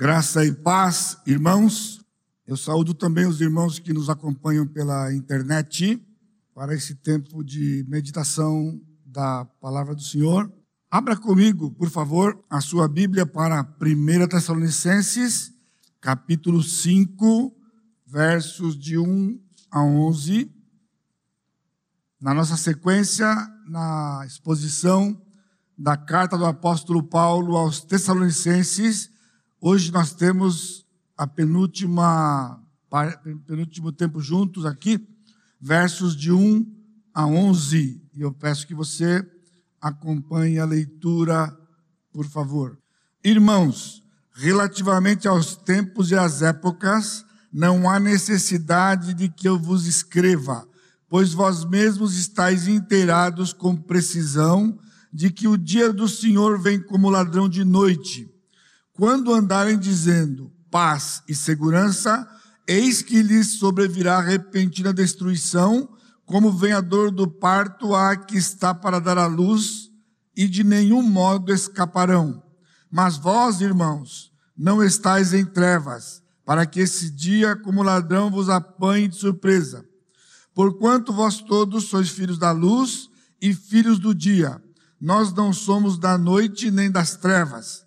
Graça e paz, irmãos. Eu saúdo também os irmãos que nos acompanham pela internet para esse tempo de meditação da palavra do Senhor. Abra comigo, por favor, a sua Bíblia para 1 Tessalonicenses, capítulo 5, versos de 1 a 11. Na nossa sequência, na exposição da carta do apóstolo Paulo aos Tessalonicenses, Hoje nós temos a penúltima, penúltimo tempo juntos aqui, versos de 1 a 11. E eu peço que você acompanhe a leitura, por favor. Irmãos, relativamente aos tempos e às épocas, não há necessidade de que eu vos escreva, pois vós mesmos estáis inteirados com precisão de que o dia do Senhor vem como ladrão de noite. Quando andarem dizendo paz e segurança, eis que lhes sobrevirá repentina destruição, como vem a dor do parto a que está para dar à luz, e de nenhum modo escaparão. Mas vós, irmãos, não estáis em trevas, para que esse dia, como ladrão, vos apanhe de surpresa. Porquanto vós todos sois filhos da luz e filhos do dia. Nós não somos da noite nem das trevas.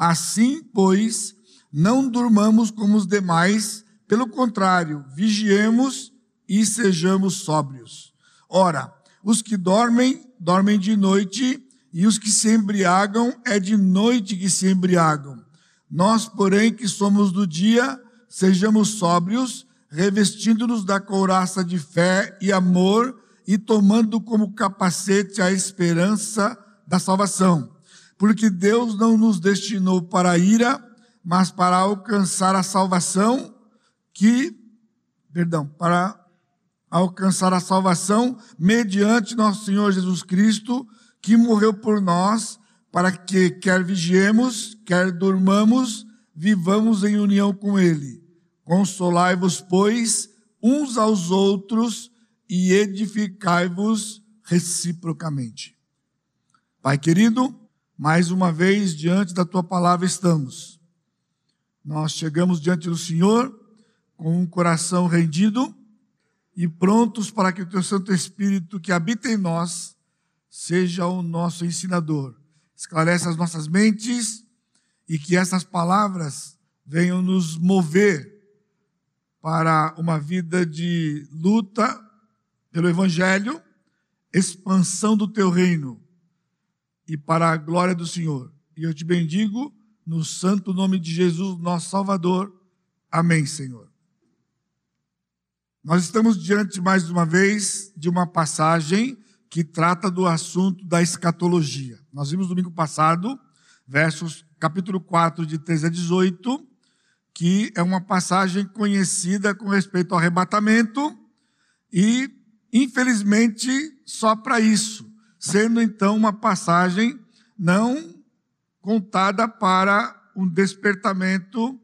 Assim, pois, não durmamos como os demais, pelo contrário, vigiemos e sejamos sóbrios. Ora, os que dormem, dormem de noite, e os que se embriagam, é de noite que se embriagam. Nós, porém, que somos do dia, sejamos sóbrios, revestindo-nos da couraça de fé e amor e tomando como capacete a esperança da salvação porque Deus não nos destinou para a ira, mas para alcançar a salvação que, perdão, para alcançar a salvação mediante nosso Senhor Jesus Cristo, que morreu por nós, para que quer vigiemos, quer dormamos, vivamos em união com Ele. Consolai-vos, pois, uns aos outros e edificai-vos reciprocamente. Pai querido, mais uma vez, diante da tua palavra estamos. Nós chegamos diante do Senhor com um coração rendido e prontos para que o teu Santo Espírito que habita em nós seja o nosso ensinador. Esclarece as nossas mentes e que essas palavras venham nos mover para uma vida de luta pelo Evangelho, expansão do teu reino e para a glória do Senhor. E eu te bendigo no santo nome de Jesus, nosso Salvador. Amém, Senhor. Nós estamos diante, mais uma vez, de uma passagem que trata do assunto da escatologia. Nós vimos domingo passado, versos capítulo 4, de 13 a 18, que é uma passagem conhecida com respeito ao arrebatamento e, infelizmente, só para isso sendo então uma passagem não contada para um despertamento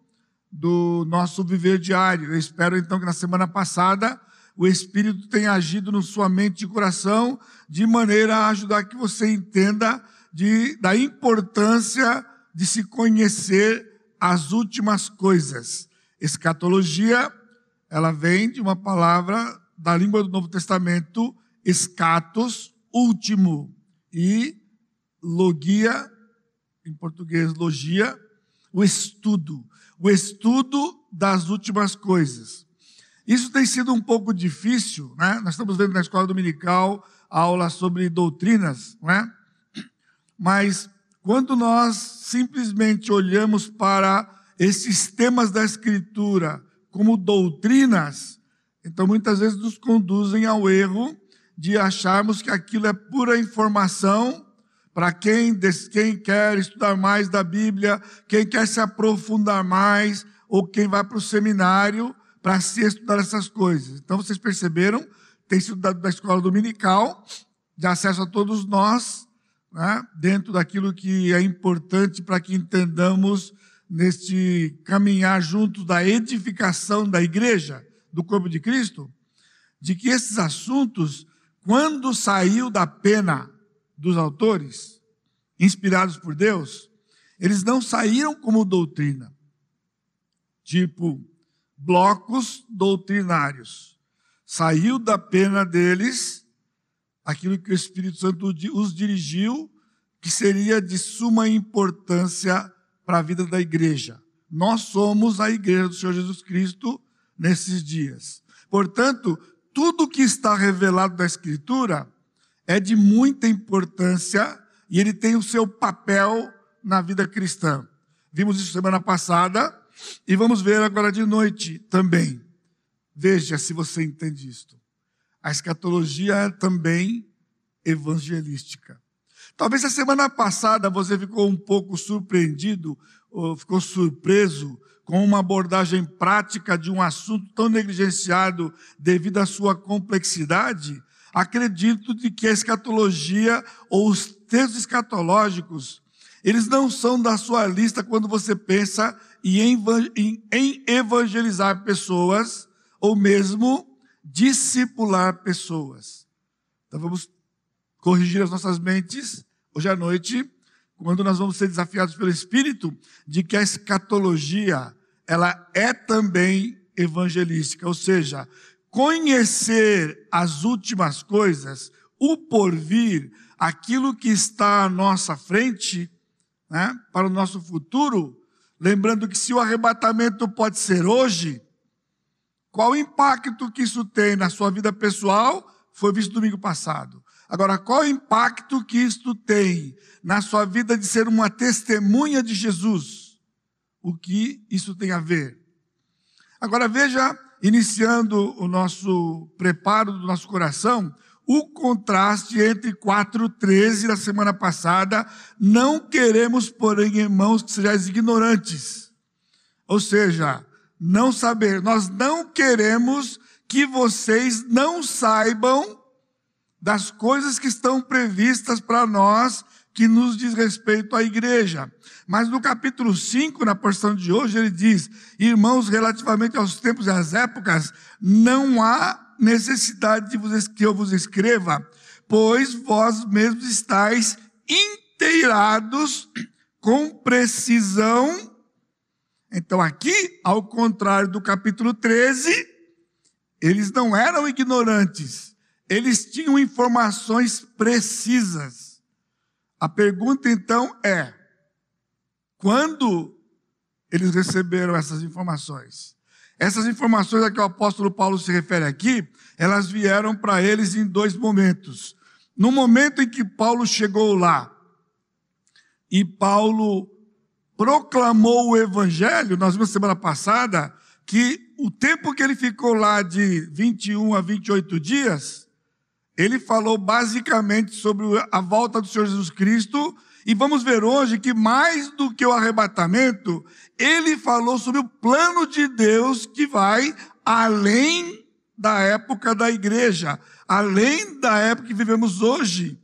do nosso viver diário. Eu espero então que na semana passada o Espírito tenha agido na sua mente e coração de maneira a ajudar que você entenda de, da importância de se conhecer as últimas coisas. Escatologia, ela vem de uma palavra da língua do Novo Testamento, escatos, último. E logia, em português, logia, o estudo. O estudo das últimas coisas. Isso tem sido um pouco difícil, né? Nós estamos vendo na escola dominical aula sobre doutrinas, não é? Mas quando nós simplesmente olhamos para esses temas da Escritura como doutrinas, então muitas vezes nos conduzem ao erro de acharmos que aquilo é pura informação para quem, quem quer estudar mais da Bíblia, quem quer se aprofundar mais, ou quem vai para o seminário para se estudar essas coisas. Então vocês perceberam, tem sido da, da escola dominical, de acesso a todos nós, né, dentro daquilo que é importante para que entendamos neste caminhar juntos da edificação da igreja, do corpo de Cristo, de que esses assuntos quando saiu da pena dos autores, inspirados por Deus, eles não saíram como doutrina, tipo blocos doutrinários. Saiu da pena deles aquilo que o Espírito Santo os dirigiu, que seria de suma importância para a vida da igreja. Nós somos a igreja do Senhor Jesus Cristo nesses dias. Portanto, tudo que está revelado da Escritura é de muita importância e ele tem o seu papel na vida cristã. Vimos isso semana passada e vamos ver agora de noite também. Veja se você entende isto. A escatologia é também evangelística. Talvez a semana passada você ficou um pouco surpreendido, ou ficou surpreso com uma abordagem prática de um assunto tão negligenciado devido à sua complexidade. Acredito de que a escatologia ou os textos escatológicos, eles não são da sua lista quando você pensa em evangelizar pessoas ou mesmo discipular pessoas. Então vamos corrigir as nossas mentes hoje à noite, quando nós vamos ser desafiados pelo Espírito de que a escatologia, ela é também evangelística, ou seja, conhecer as últimas coisas, o porvir, aquilo que está à nossa frente, né, para o nosso futuro, Lembrando que se o arrebatamento pode ser hoje, qual o impacto que isso tem na sua vida pessoal? Foi visto domingo passado. Agora, qual o impacto que isto tem na sua vida de ser uma testemunha de Jesus? O que isso tem a ver? Agora veja, iniciando o nosso preparo do nosso coração, o contraste entre 4.13 da semana passada, não queremos, porém, irmãos, que sejais ignorantes. Ou seja, não saber, nós não queremos que vocês não saibam das coisas que estão previstas para nós, que nos diz respeito à igreja. Mas no capítulo 5, na porção de hoje, ele diz: Irmãos, relativamente aos tempos e às épocas, não há necessidade de que eu vos escreva, pois vós mesmos estáis inteirados com precisão. Então, aqui, ao contrário do capítulo 13, eles não eram ignorantes, eles tinham informações precisas. A pergunta então é: quando eles receberam essas informações? Essas informações a que o apóstolo Paulo se refere aqui, elas vieram para eles em dois momentos. No momento em que Paulo chegou lá e Paulo proclamou o evangelho, nós vimos semana passada que o tempo que ele ficou lá de 21 a 28 dias, ele falou basicamente sobre a volta do Senhor Jesus Cristo e vamos ver hoje que mais do que o arrebatamento, ele falou sobre o plano de Deus que vai além da época da igreja, além da época que vivemos hoje,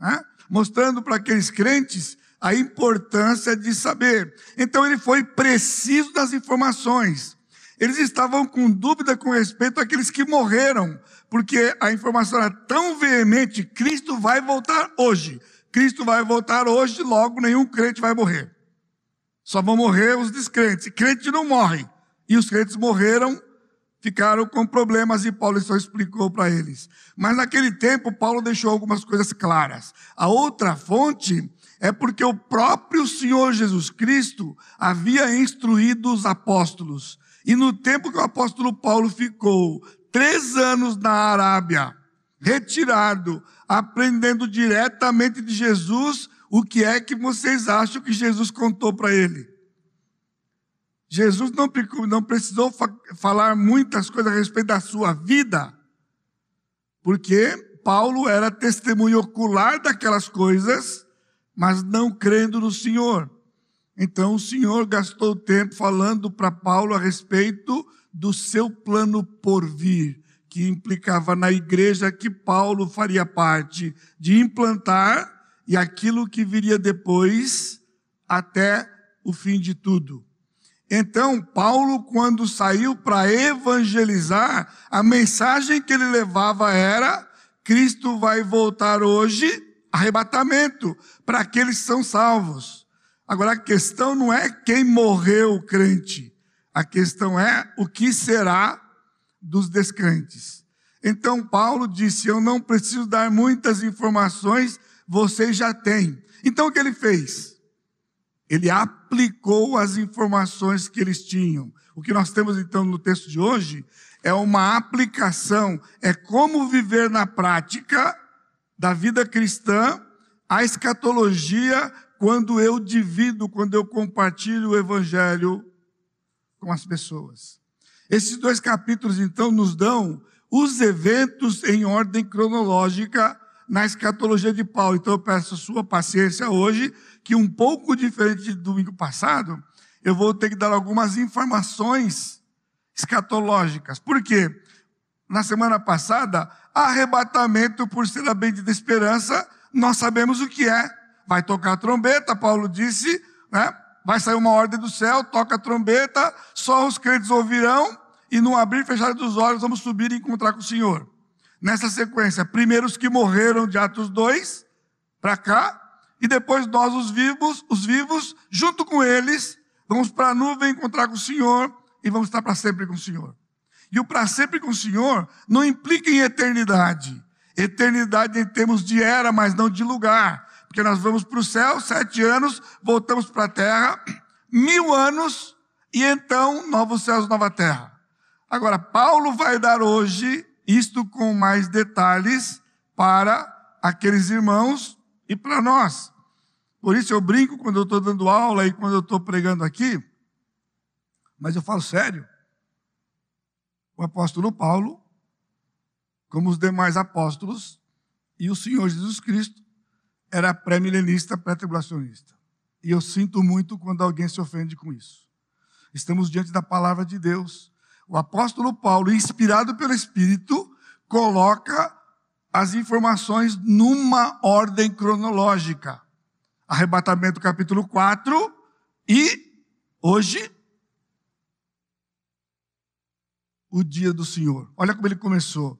né? mostrando para aqueles crentes a importância de saber. Então ele foi preciso das informações. Eles estavam com dúvida com respeito àqueles que morreram, porque a informação era tão veemente: Cristo vai voltar hoje. Cristo vai voltar hoje, logo nenhum crente vai morrer. Só vão morrer os descrentes. Crente não morre. E os crentes morreram, ficaram com problemas e Paulo só explicou para eles. Mas naquele tempo, Paulo deixou algumas coisas claras. A outra fonte é porque o próprio Senhor Jesus Cristo havia instruído os apóstolos. E no tempo que o apóstolo Paulo ficou três anos na Arábia, retirado, aprendendo diretamente de Jesus o que é que vocês acham que Jesus contou para ele. Jesus não, não precisou fa falar muitas coisas a respeito da sua vida, porque Paulo era testemunho ocular daquelas coisas, mas não crendo no Senhor. Então o Senhor gastou tempo falando para Paulo a respeito do seu plano por vir, que implicava na igreja que Paulo faria parte de implantar e aquilo que viria depois até o fim de tudo. Então, Paulo, quando saiu para evangelizar, a mensagem que ele levava era: Cristo vai voltar hoje, arrebatamento, para aqueles que são salvos. Agora, a questão não é quem morreu crente, A questão é o que será dos descrentes. Então Paulo disse: Eu não preciso dar muitas informações, vocês já têm. Então o que ele fez? Ele aplicou as informações que eles tinham. O que nós temos então no texto de hoje é uma aplicação, é como viver na prática da vida cristã a escatologia quando eu divido, quando eu compartilho o evangelho com as pessoas. Esses dois capítulos então nos dão os eventos em ordem cronológica na escatologia de Paulo. Então eu peço sua paciência hoje, que um pouco diferente de domingo passado, eu vou ter que dar algumas informações escatológicas. Por quê? Na semana passada, arrebatamento por ser a bendita esperança, nós sabemos o que é. Vai tocar a trombeta, Paulo disse, né? Vai sair uma ordem do céu, toca a trombeta, só os crentes ouvirão, e no abrir e fechar dos olhos vamos subir e encontrar com o Senhor. Nessa sequência, primeiro os que morreram de Atos 2 para cá, e depois nós os vivos, os vivos, junto com eles, vamos para a nuvem encontrar com o Senhor e vamos estar para sempre com o Senhor. E o para sempre com o Senhor não implica em eternidade. Eternidade em termos de era, mas não de lugar. Porque nós vamos para o céu, sete anos, voltamos para a terra, mil anos, e então novos céus, nova terra. Agora, Paulo vai dar hoje isto com mais detalhes para aqueles irmãos e para nós. Por isso eu brinco quando eu estou dando aula e quando eu estou pregando aqui, mas eu falo sério. O apóstolo Paulo, como os demais apóstolos, e o Senhor Jesus Cristo, era pré-milenista, pré-tribulacionista. E eu sinto muito quando alguém se ofende com isso. Estamos diante da palavra de Deus o apóstolo Paulo, inspirado pelo Espírito, coloca as informações numa ordem cronológica. Arrebatamento capítulo 4 e hoje o dia do Senhor. Olha como ele começou.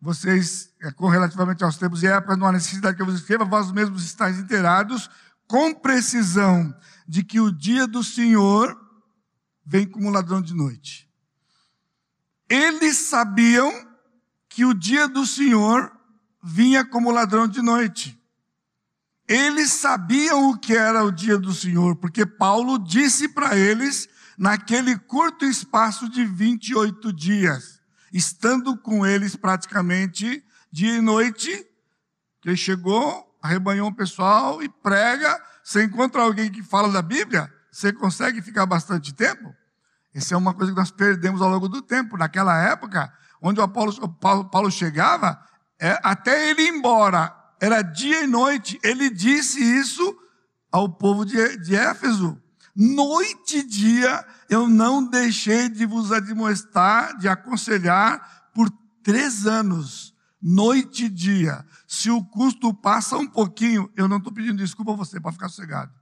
Vocês, é, com relativamente aos tempos e épocas, não há necessidade que eu vos escreva, vós mesmos estáis inteirados com precisão de que o dia do Senhor vem como ladrão de noite. Eles sabiam que o dia do Senhor vinha como ladrão de noite. Eles sabiam o que era o dia do Senhor, porque Paulo disse para eles, naquele curto espaço de 28 dias, estando com eles praticamente dia e noite, ele chegou, arrebanhou o pessoal e prega. Você encontra alguém que fala da Bíblia, você consegue ficar bastante tempo? Isso é uma coisa que nós perdemos ao longo do tempo. Naquela época, onde o Apolo, Paulo, Paulo chegava, é, até ele ir embora, era dia e noite. Ele disse isso ao povo de, de Éfeso. Noite e dia eu não deixei de vos admoestar, de aconselhar por três anos. Noite e dia. Se o custo passa um pouquinho, eu não estou pedindo desculpa a você, para ficar sossegado.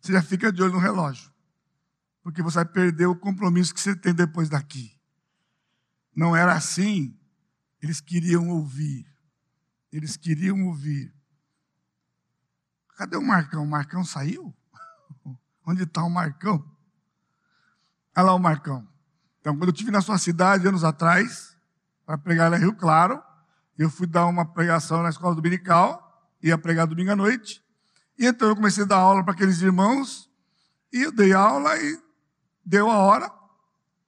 Você já fica de olho no relógio porque você vai perder o compromisso que você tem depois daqui. Não era assim. Eles queriam ouvir. Eles queriam ouvir. Cadê o Marcão? O Marcão saiu? Onde está o Marcão? Olha lá o Marcão. Então, quando eu estive na sua cidade, anos atrás, para pregar em Rio Claro, eu fui dar uma pregação na escola dominical, ia pregar domingo à noite, e então eu comecei a dar aula para aqueles irmãos, e eu dei aula e deu a hora,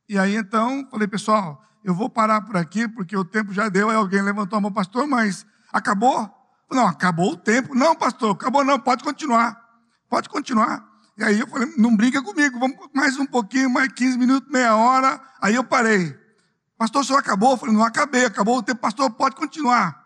e aí então falei, pessoal, eu vou parar por aqui, porque o tempo já deu, aí alguém levantou a mão, pastor, mas acabou? Não, acabou o tempo. Não, pastor, acabou não, pode continuar. Pode continuar. E aí eu falei, não briga comigo, vamos mais um pouquinho, mais 15 minutos, meia hora. Aí eu parei. Pastor, o senhor acabou? Eu falei, não acabei, acabou o tempo. Pastor, pode continuar.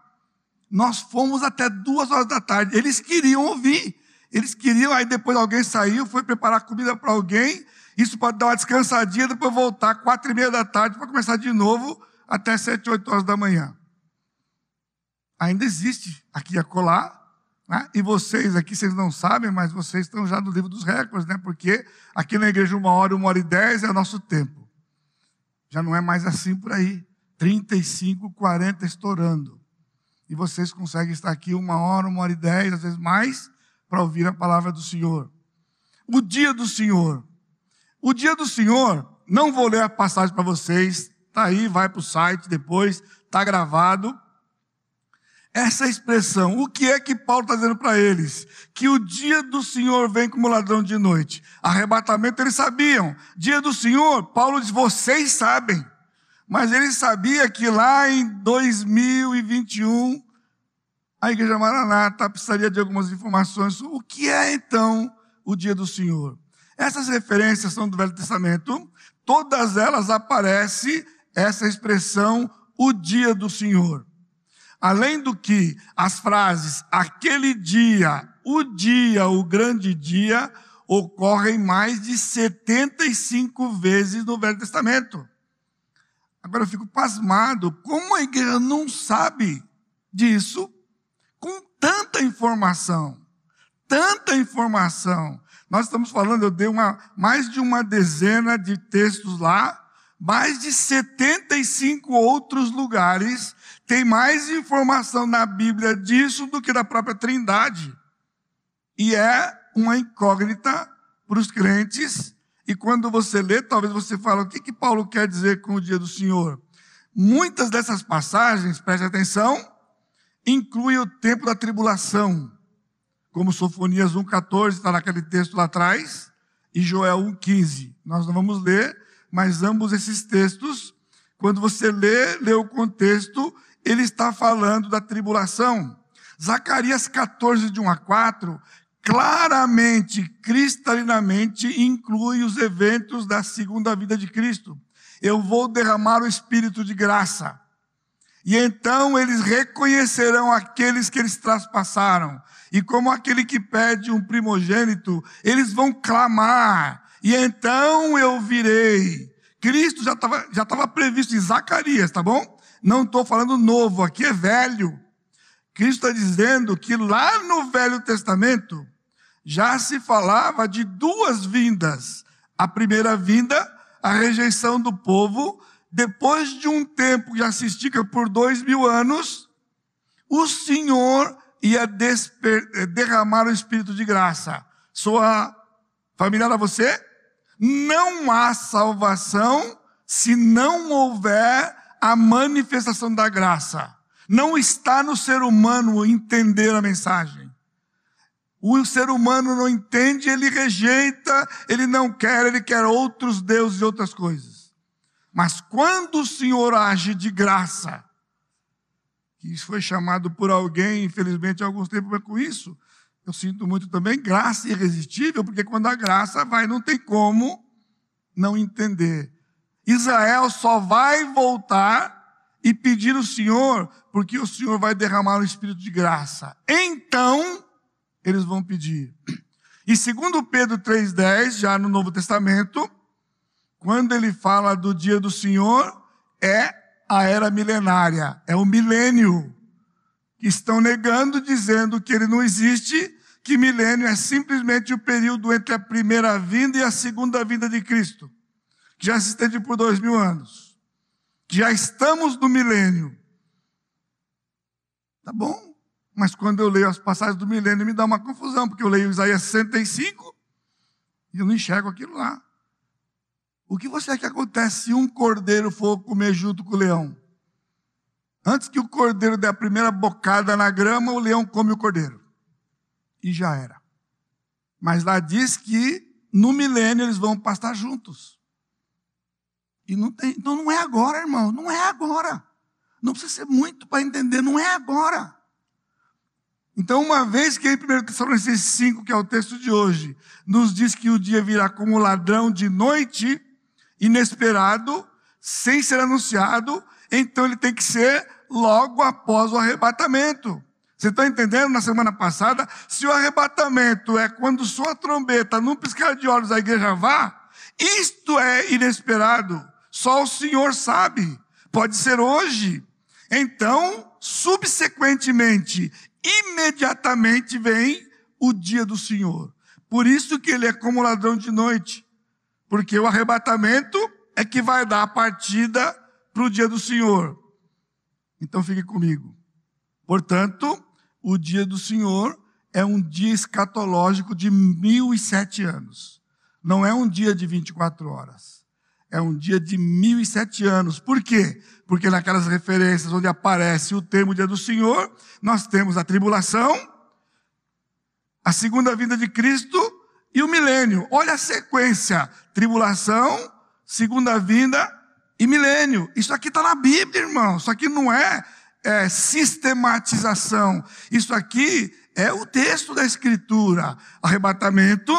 Nós fomos até duas horas da tarde. Eles queriam ouvir. Eles queriam, aí depois alguém saiu, foi preparar comida para alguém, isso pode dar uma descansadinha, depois voltar quatro e meia da tarde para começar de novo até sete, oito horas da manhã. Ainda existe aqui a colar, né? e vocês aqui, vocês não sabem, mas vocês estão já no livro dos recordes, né? porque aqui na igreja uma hora, uma hora e dez é o nosso tempo. Já não é mais assim por aí. 35, 40 estourando. E vocês conseguem estar aqui uma hora, uma hora e dez, às vezes mais, para ouvir a palavra do Senhor. O dia do Senhor o dia do Senhor não vou ler a passagem para vocês, tá aí, vai para o site depois, tá gravado. Essa expressão, o que é que Paulo está dizendo para eles? Que o dia do Senhor vem como ladrão de noite. Arrebatamento eles sabiam. Dia do Senhor, Paulo diz, vocês sabem. Mas ele sabia que lá em 2021, a Igreja Maranata precisaria de algumas informações sobre o que é então o dia do Senhor. Essas referências são do Velho Testamento, todas elas aparece essa expressão, o dia do Senhor. Além do que as frases aquele dia, o dia, o grande dia, ocorrem mais de 75 vezes no Velho Testamento. Agora eu fico pasmado, como a igreja não sabe disso com tanta informação? Tanta informação. Nós estamos falando, eu dei uma, mais de uma dezena de textos lá, mais de 75 outros lugares tem mais informação na Bíblia disso do que da própria Trindade. E é uma incógnita para os crentes. E quando você lê, talvez você fale, o que, que Paulo quer dizer com o dia do Senhor? Muitas dessas passagens, preste atenção, incluem o tempo da tribulação. Como Sofonias 1,14 está naquele texto lá atrás, e Joel 1,15. Nós não vamos ler, mas ambos esses textos, quando você lê, lê o contexto, ele está falando da tribulação. Zacarias 14, de 1 a 4, claramente, cristalinamente, inclui os eventos da segunda vida de Cristo. Eu vou derramar o espírito de graça. E então eles reconhecerão aqueles que eles traspassaram. E como aquele que pede um primogênito, eles vão clamar. E então eu virei. Cristo já estava já previsto em Zacarias, tá bom? Não estou falando novo, aqui é velho. Cristo está dizendo que lá no Velho Testamento já se falava de duas vindas. A primeira vinda, a rejeição do povo, depois de um tempo que já se estica por dois mil anos, o Senhor ia derramar o Espírito de graça. Soa familiar a você? Não há salvação se não houver a manifestação da graça. Não está no ser humano entender a mensagem. O ser humano não entende, ele rejeita, ele não quer, ele quer outros deuses e outras coisas. Mas quando o Senhor age de graça, que isso foi chamado por alguém, infelizmente, há alguns tempos com isso, eu sinto muito também graça irresistível, porque quando a graça vai, não tem como não entender. Israel só vai voltar e pedir o Senhor, porque o Senhor vai derramar o Espírito de graça. Então, eles vão pedir. E segundo Pedro 3,10, já no Novo Testamento, quando ele fala do dia do Senhor, é a era milenária, é o milênio. Que estão negando, dizendo que ele não existe, que milênio é simplesmente o período entre a primeira vinda e a segunda vinda de Cristo que já se estende por dois mil anos, que já estamos no milênio. Tá bom, mas quando eu leio as passagens do milênio me dá uma confusão, porque eu leio Isaías 65 e eu não enxergo aquilo lá. O que você acha que acontece se um cordeiro for comer junto com o leão? Antes que o cordeiro dê a primeira bocada na grama, o leão come o cordeiro. E já era. Mas lá diz que no milênio eles vão pastar juntos. E não tem, então não é agora, irmão, não é agora. Não precisa ser muito para entender, não é agora. Então, uma vez que em 1 Tessalonicenses 5, que é o texto de hoje, nos diz que o dia virá como ladrão de noite, inesperado, sem ser anunciado, então ele tem que ser logo após o arrebatamento. Você está entendendo? Na semana passada, se o arrebatamento é quando soa a trombeta, num piscar de olhos a igreja vá, isto é inesperado. Só o Senhor sabe. Pode ser hoje. Então, subsequentemente, imediatamente vem o dia do Senhor. Por isso que ele é como ladrão de noite. Porque o arrebatamento é que vai dar a partida para o dia do Senhor. Então fique comigo. Portanto, o dia do Senhor é um dia escatológico de mil e sete anos. Não é um dia de 24 horas é um dia de mil e sete anos. Por quê? Porque naquelas referências onde aparece o termo dia do Senhor, nós temos a tribulação, a segunda vinda de Cristo e o milênio. Olha a sequência: tribulação, segunda vinda e milênio. Isso aqui está na Bíblia, irmão. Isso aqui não é, é sistematização. Isso aqui é o texto da Escritura: arrebatamento,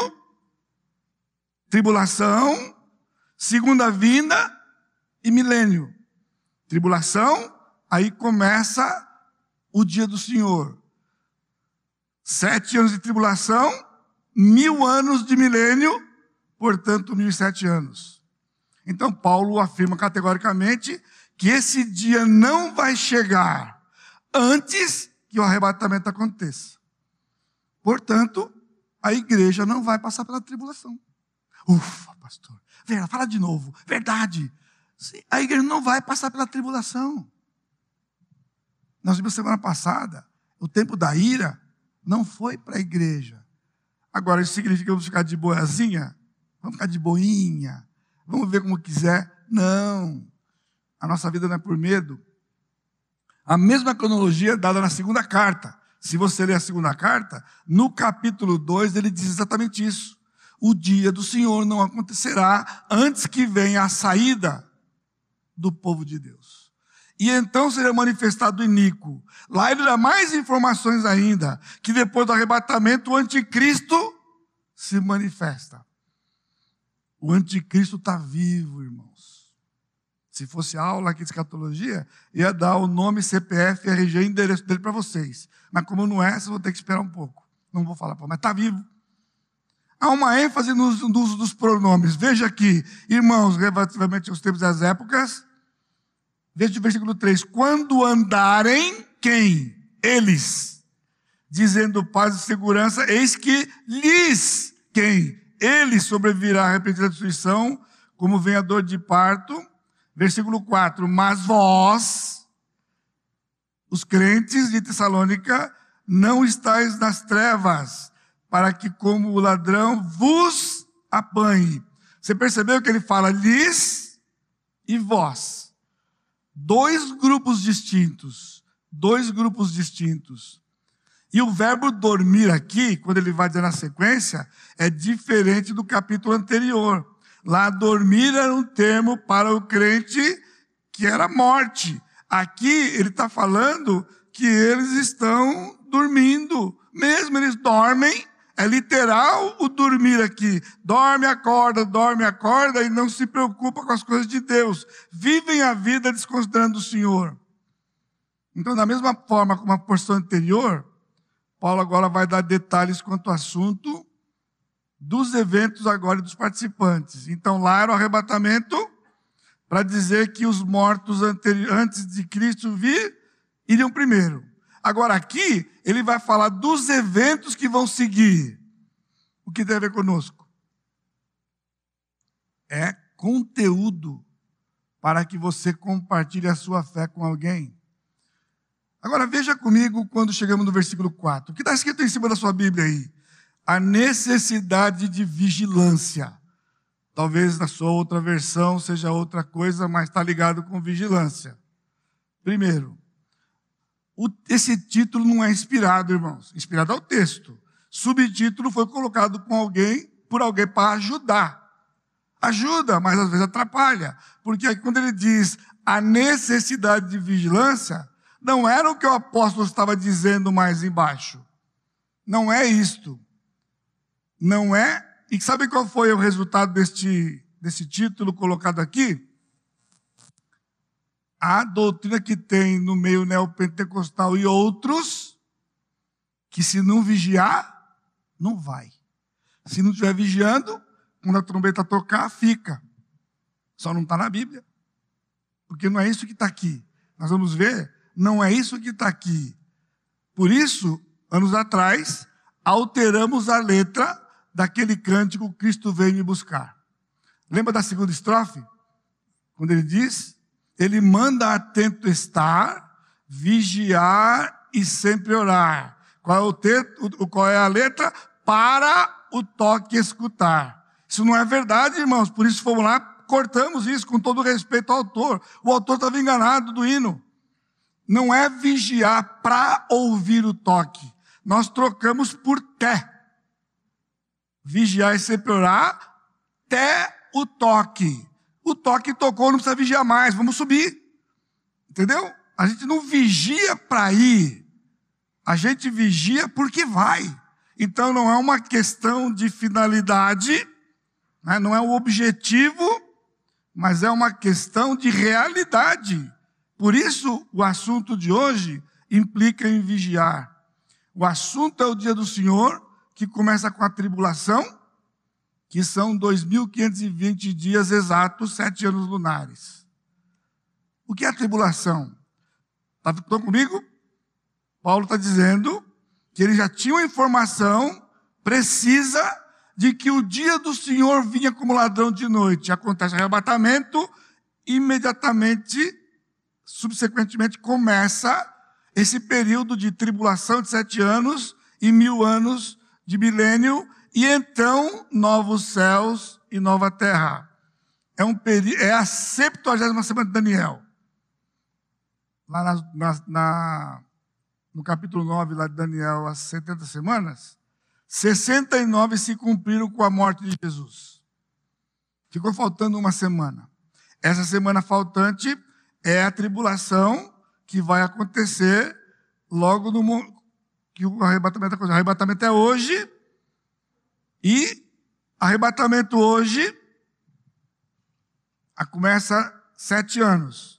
tribulação, segunda vinda e milênio. Tribulação, aí começa o dia do Senhor. Sete anos de tribulação, mil anos de milênio, portanto, mil e sete anos. Então, Paulo afirma categoricamente que esse dia não vai chegar antes que o arrebatamento aconteça. Portanto, a igreja não vai passar pela tribulação. Ufa, pastor. Fala de novo. Verdade. A igreja não vai passar pela tribulação. Nós vimos semana passada, o tempo da ira não foi para a igreja. Agora, isso significa que vamos ficar de boazinha? Vamos ficar de boinha? Vamos ver como quiser? Não. A nossa vida não é por medo. A mesma cronologia é dada na segunda carta. Se você ler a segunda carta, no capítulo 2 ele diz exatamente isso o dia do Senhor não acontecerá antes que venha a saída do povo de Deus. E então será manifestado o iníquo. Lá ele dá mais informações ainda, que depois do arrebatamento o anticristo se manifesta. O anticristo está vivo, irmãos. Se fosse aula aqui de escatologia, ia dar o nome, CPF, RG endereço dele para vocês. Mas como não é, vocês vão ter que esperar um pouco. Não vou falar, mas está vivo. Há uma ênfase no uso dos pronomes. Veja aqui, irmãos, relativamente aos tempos das épocas. Veja o versículo 3. Quando andarem, quem? Eles. Dizendo paz e segurança, eis que lhes, quem? Eles sobrevirá a repentina destruição, como vem a dor de parto. Versículo 4. Mas vós, os crentes de Tessalônica, não estáis nas trevas, para que, como o ladrão, vos apanhe. Você percebeu que ele fala lhes e vós. Dois grupos distintos. Dois grupos distintos. E o verbo dormir aqui, quando ele vai dizer na sequência, é diferente do capítulo anterior. Lá, dormir era um termo para o crente que era morte. Aqui, ele está falando que eles estão dormindo. Mesmo eles dormem, é literal o dormir aqui. Dorme, acorda, dorme, acorda e não se preocupa com as coisas de Deus. Vivem a vida desconsiderando o Senhor. Então, da mesma forma como a porção anterior, Paulo agora vai dar detalhes quanto ao assunto dos eventos agora e dos participantes. Então, lá era o arrebatamento para dizer que os mortos antes de Cristo vir iriam primeiro. Agora, aqui, ele vai falar dos eventos que vão seguir. O que tem a ver conosco? É conteúdo para que você compartilhe a sua fé com alguém. Agora veja comigo quando chegamos no versículo 4. O que está escrito em cima da sua Bíblia aí? A necessidade de vigilância. Talvez na sua outra versão seja outra coisa, mas está ligado com vigilância. Primeiro, esse título não é inspirado, irmãos. Inspirado ao texto. Subtítulo foi colocado com alguém, por alguém para ajudar. Ajuda, mas às vezes atrapalha. Porque quando ele diz a necessidade de vigilância, não era o que o apóstolo estava dizendo mais embaixo. Não é isto. Não é. E sabe qual foi o resultado deste, desse título colocado aqui? A doutrina que tem no meio neopentecostal e outros, que se não vigiar, não vai. Se não estiver vigiando, quando a trombeta tocar, fica. Só não está na Bíblia. Porque não é isso que está aqui. Nós vamos ver, não é isso que está aqui. Por isso, anos atrás, alteramos a letra daquele cântico Cristo veio me buscar. Lembra da segunda estrofe? Quando ele diz: ele manda atento estar, vigiar e sempre orar. Qual é, o texto, qual é a letra? Para o toque escutar. Isso não é verdade, irmãos. Por isso fomos lá, cortamos isso com todo respeito ao autor. O autor estava enganado do hino. Não é vigiar para ouvir o toque. Nós trocamos por té. Vigiar e sempre orar, té o toque. O toque tocou, não precisa vigiar mais, vamos subir. Entendeu? A gente não vigia para ir, a gente vigia porque vai. Então não é uma questão de finalidade, né? não é o objetivo, mas é uma questão de realidade. Por isso, o assunto de hoje implica em vigiar. O assunto é o dia do Senhor, que começa com a tribulação, que são 2.520 dias exatos, sete anos lunares. O que é a tribulação? Tá, estão comigo? Paulo está dizendo que ele já tinha uma informação precisa de que o dia do Senhor vinha como ladrão de noite. Acontece arrebatamento, imediatamente, subsequentemente, começa esse período de tribulação de sete anos e mil anos de milênio, e então novos céus e nova terra. É, um é a 70 semana de Daniel lá na, na, na, no capítulo 9 lá de Daniel, as 70 semanas, 69 se cumpriram com a morte de Jesus. Ficou faltando uma semana. Essa semana faltante é a tribulação que vai acontecer logo no que o arrebatamento, o arrebatamento é hoje e arrebatamento hoje começa sete anos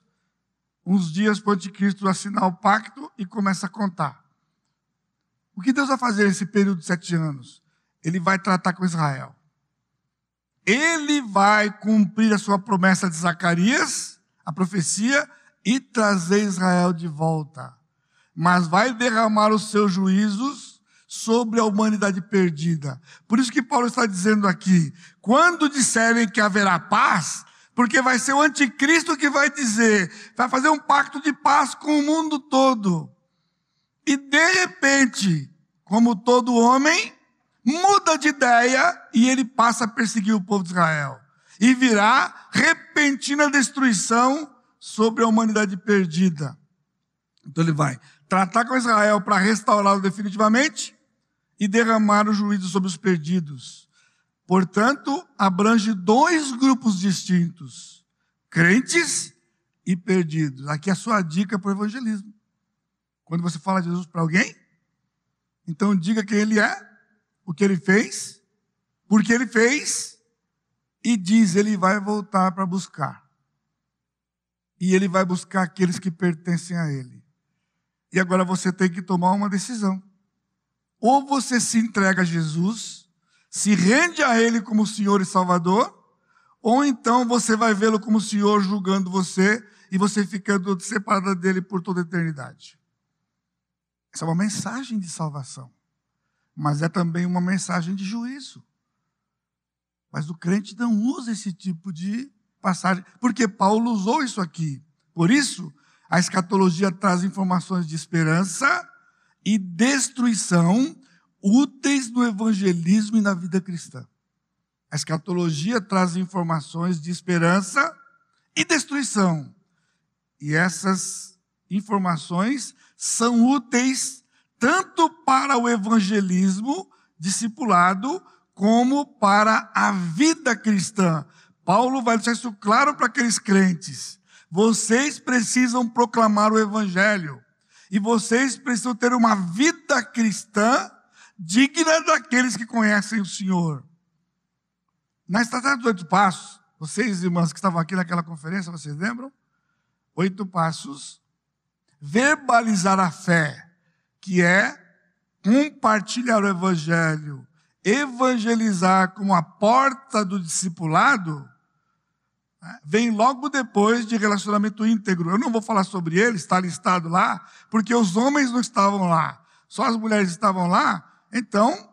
uns dias para o anticristo assinar o pacto e começa a contar. O que Deus vai fazer nesse período de sete anos? Ele vai tratar com Israel. Ele vai cumprir a sua promessa de Zacarias, a profecia, e trazer Israel de volta. Mas vai derramar os seus juízos sobre a humanidade perdida. Por isso que Paulo está dizendo aqui: quando disserem que haverá paz, porque vai ser o anticristo que vai dizer, vai fazer um pacto de paz com o mundo todo. E de repente, como todo homem, muda de ideia e ele passa a perseguir o povo de Israel. E virá repentina destruição sobre a humanidade perdida. Então ele vai tratar com Israel para restaurá-lo definitivamente e derramar o juízo sobre os perdidos. Portanto, abrange dois grupos distintos: crentes e perdidos. Aqui é a sua dica para o evangelismo. Quando você fala de Jesus para alguém, então diga quem ele é, o que ele fez, por que ele fez, e diz: ele vai voltar para buscar. E ele vai buscar aqueles que pertencem a ele. E agora você tem que tomar uma decisão. Ou você se entrega a Jesus se rende a Ele como Senhor e Salvador, ou então você vai vê-lo como Senhor julgando você e você ficando separada dele por toda a eternidade. Essa é uma mensagem de salvação, mas é também uma mensagem de juízo. Mas o crente não usa esse tipo de passagem, porque Paulo usou isso aqui. Por isso, a escatologia traz informações de esperança e destruição úteis no evangelismo e na vida cristã. A escatologia traz informações de esperança e destruição. E essas informações são úteis tanto para o evangelismo discipulado, como para a vida cristã. Paulo vai deixar isso claro para aqueles crentes. Vocês precisam proclamar o evangelho. E vocês precisam ter uma vida cristã digna daqueles que conhecem o Senhor. Na estratégia dos oito passos, vocês, irmãs que estavam aqui naquela conferência, vocês lembram? Oito passos. Verbalizar a fé, que é compartilhar o Evangelho, evangelizar como a porta do discipulado, vem logo depois de relacionamento íntegro. Eu não vou falar sobre ele, está listado lá, porque os homens não estavam lá, só as mulheres estavam lá, então,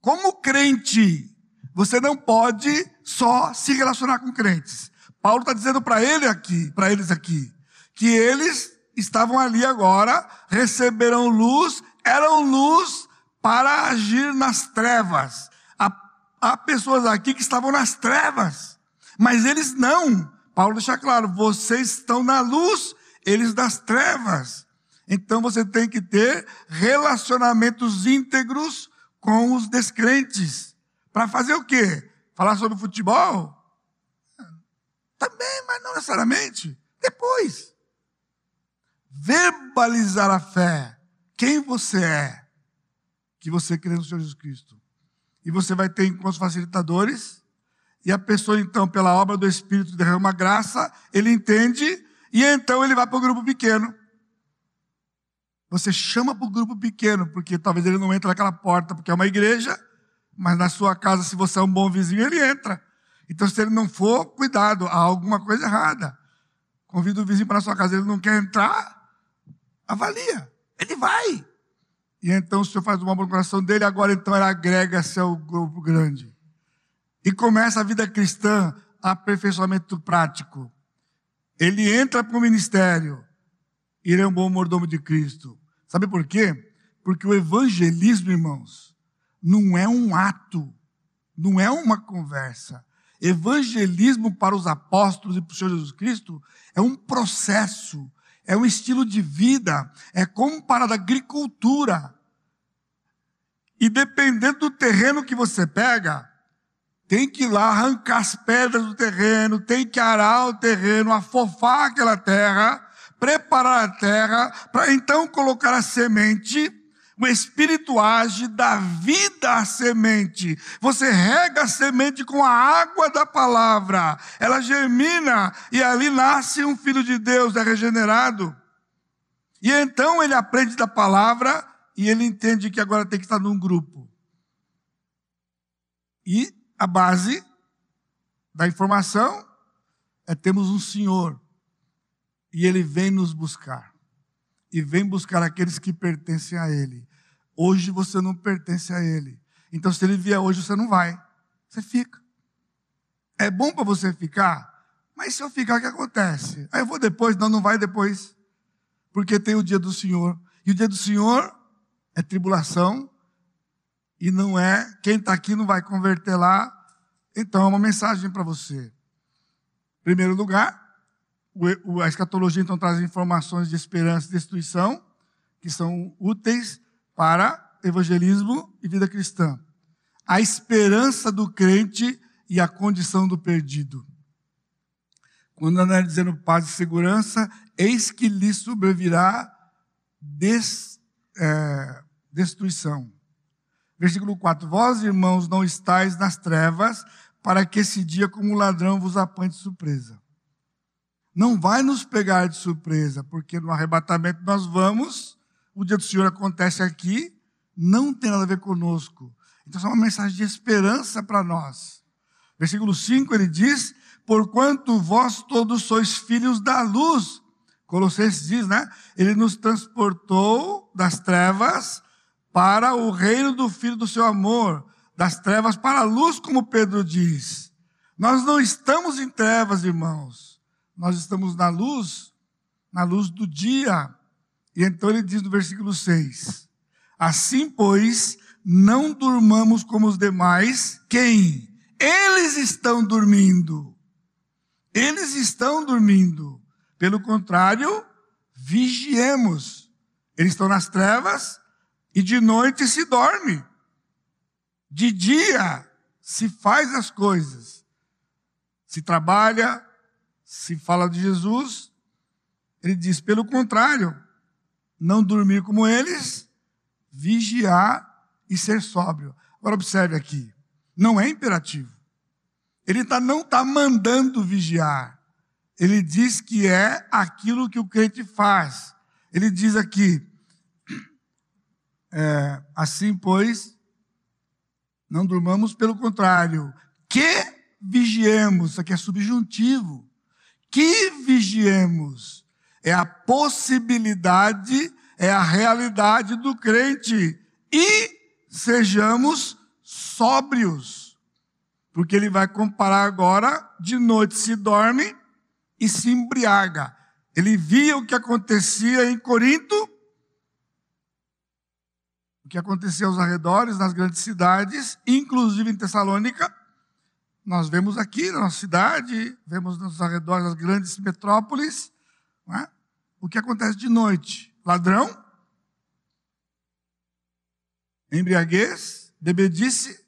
como crente, você não pode só se relacionar com crentes. Paulo está dizendo para ele aqui, para eles aqui, que eles estavam ali agora, receberam luz, eram luz para agir nas trevas. Há, há pessoas aqui que estavam nas trevas. Mas eles não. Paulo deixa claro: vocês estão na luz, eles das trevas. Então você tem que ter relacionamentos íntegros com os descrentes. Para fazer o quê? Falar sobre futebol? Também, mas não necessariamente. Depois. Verbalizar a fé. Quem você é. Que você crê no Senhor Jesus Cristo. E você vai ter encontros facilitadores. E a pessoa, então, pela obra do Espírito, derrama graça, ele entende, e então ele vai para o grupo pequeno. Você chama para o grupo pequeno, porque talvez ele não entre naquela porta, porque é uma igreja, mas na sua casa, se você é um bom vizinho, ele entra. Então, se ele não for, cuidado, há alguma coisa errada. Convida o vizinho para a sua casa, ele não quer entrar, avalia. Ele vai. E então o Senhor faz uma obra coração dele, agora então ele agrega-se ao grupo grande. E começa a vida cristã, aperfeiçoamento prático. Ele entra para o ministério. Ele é um bom mordomo de Cristo. Sabe por quê? Porque o evangelismo, irmãos, não é um ato, não é uma conversa. Evangelismo para os apóstolos e para o Senhor Jesus Cristo é um processo, é um estilo de vida, é como para a agricultura. E dependendo do terreno que você pega, tem que ir lá arrancar as pedras do terreno, tem que arar o terreno, afofar aquela terra, preparar a terra, para então colocar a semente o Espírito age, dá vida à semente. Você rega a semente com a água da palavra. Ela germina e ali nasce um filho de Deus, é regenerado. E então ele aprende da palavra e ele entende que agora tem que estar num grupo. E a base da informação é temos um Senhor e ele vem nos buscar e vem buscar aqueles que pertencem a Ele. Hoje você não pertence a Ele. Então, se Ele vier hoje, você não vai. Você fica. É bom para você ficar, mas se eu ficar, o que acontece? Aí eu vou depois? Não, não vai depois. Porque tem o dia do Senhor. E o dia do Senhor é tribulação. E não é, quem está aqui não vai converter lá. Então, é uma mensagem para você. Em primeiro lugar, a escatologia então traz informações de esperança e destruição, que são úteis para evangelismo e vida cristã. A esperança do crente e a condição do perdido. Quando anda dizendo paz e segurança, eis que lhe sobrevirá des, é, destruição. Versículo 4: Vós, irmãos, não estáis nas trevas, para que esse dia, como ladrão, vos apanhe de surpresa não vai nos pegar de surpresa, porque no arrebatamento nós vamos, o dia do Senhor acontece aqui, não tem nada a ver conosco. Então, é uma mensagem de esperança para nós. Versículo 5 ele diz: Porquanto vós todos sois filhos da luz. Colossenses diz, né? Ele nos transportou das trevas para o reino do Filho do seu amor, das trevas para a luz, como Pedro diz. Nós não estamos em trevas, irmãos. Nós estamos na luz, na luz do dia. E então ele diz no versículo 6: Assim, pois, não durmamos como os demais, quem? Eles estão dormindo. Eles estão dormindo. Pelo contrário, vigiemos. Eles estão nas trevas e de noite se dorme. De dia se faz as coisas. Se trabalha, se fala de Jesus, ele diz, pelo contrário, não dormir como eles, vigiar e ser sóbrio. Agora observe aqui, não é imperativo. Ele tá, não está mandando vigiar. Ele diz que é aquilo que o crente faz. Ele diz aqui, é, assim pois, não durmamos, pelo contrário, que vigiemos, isso aqui é subjuntivo que vigiemos. É a possibilidade, é a realidade do crente. E sejamos sóbrios. Porque ele vai comparar agora, de noite se dorme e se embriaga. Ele via o que acontecia em Corinto, o que acontecia aos arredores, nas grandes cidades, inclusive em Tessalônica, nós vemos aqui na nossa cidade, vemos nos arredores das grandes metrópoles, é? o que acontece de noite? Ladrão, embriaguez, bebedice,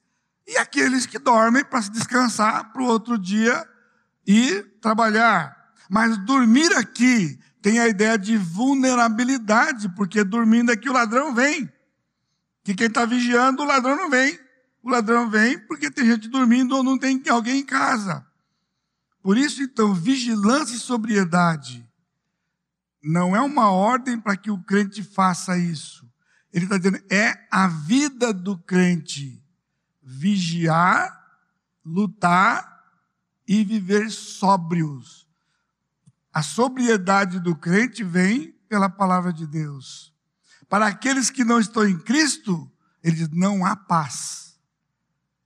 e aqueles que dormem para se descansar para o outro dia ir trabalhar. Mas dormir aqui tem a ideia de vulnerabilidade, porque dormindo aqui o ladrão vem. Que quem está vigiando, o ladrão não vem. O ladrão vem porque tem gente dormindo ou não tem alguém em casa. Por isso, então, vigilância e sobriedade não é uma ordem para que o crente faça isso. Ele está dizendo, é a vida do crente vigiar, lutar e viver sóbrios. A sobriedade do crente vem pela palavra de Deus. Para aqueles que não estão em Cristo, ele diz: não há paz.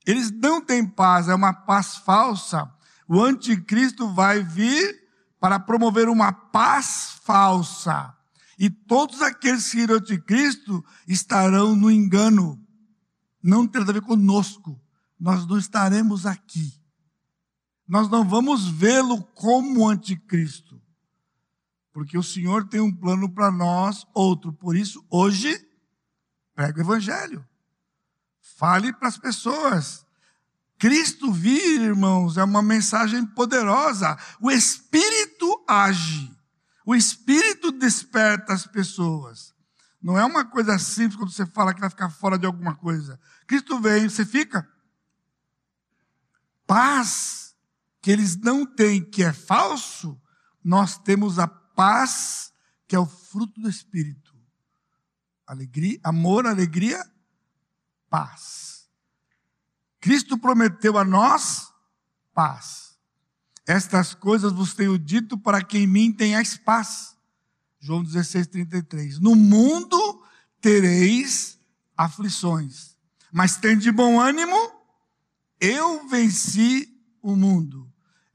Eles não têm paz, é uma paz falsa. O anticristo vai vir para promover uma paz falsa. E todos aqueles que irão anticristo estarão no engano. Não tem nada a ver conosco. Nós não estaremos aqui. Nós não vamos vê-lo como anticristo. Porque o Senhor tem um plano para nós, outro. Por isso, hoje, prega o Evangelho. Fale para as pessoas. Cristo vir, irmãos, é uma mensagem poderosa. O Espírito age. O Espírito desperta as pessoas. Não é uma coisa simples quando você fala que vai ficar fora de alguma coisa. Cristo vem, você fica. Paz que eles não têm, que é falso, nós temos a paz que é o fruto do Espírito. Alegria, amor, alegria, paz. Cristo prometeu a nós paz. Estas coisas vos tenho dito para que em mim tenhais paz. João 16, 33. No mundo tereis aflições, mas tem de bom ânimo, eu venci o mundo.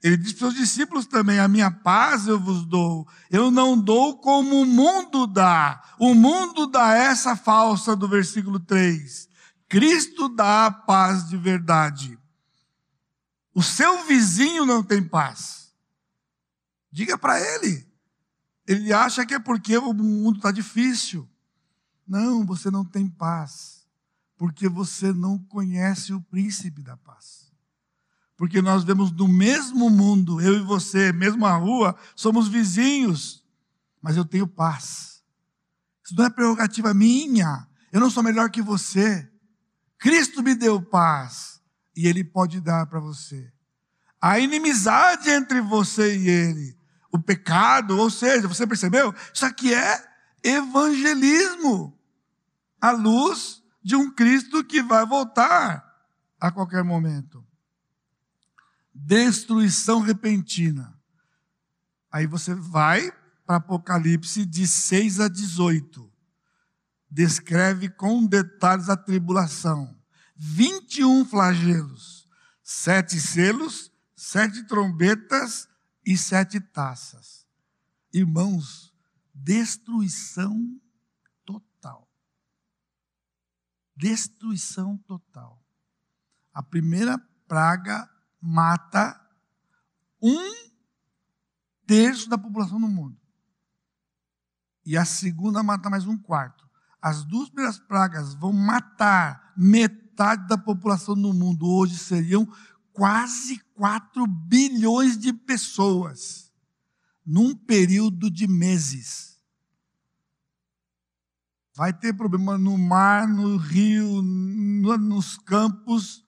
Ele diz para os discípulos também: A minha paz eu vos dou. Eu não dou como o mundo dá. O mundo dá essa falsa do versículo 3. Cristo dá a paz de verdade. O seu vizinho não tem paz. Diga para ele. Ele acha que é porque o mundo está difícil. Não, você não tem paz. Porque você não conhece o príncipe da paz. Porque nós vemos no mesmo mundo, eu e você, mesma rua, somos vizinhos. Mas eu tenho paz. Isso não é prerrogativa minha. Eu não sou melhor que você. Cristo me deu paz e Ele pode dar para você. A inimizade entre você e Ele, o pecado, ou seja, você percebeu? Isso aqui é evangelismo, a luz de um Cristo que vai voltar a qualquer momento. Destruição repentina. Aí você vai para Apocalipse de 6 a 18. Descreve com detalhes a tribulação 21 flagelos, sete selos, sete trombetas e sete taças. Irmãos, destruição total. Destruição total. A primeira praga mata um terço da população do mundo. E a segunda mata mais um quarto. As duas primeiras pragas vão matar metade da população do mundo hoje seriam quase 4 bilhões de pessoas, num período de meses. Vai ter problema no mar, no rio, no, nos campos,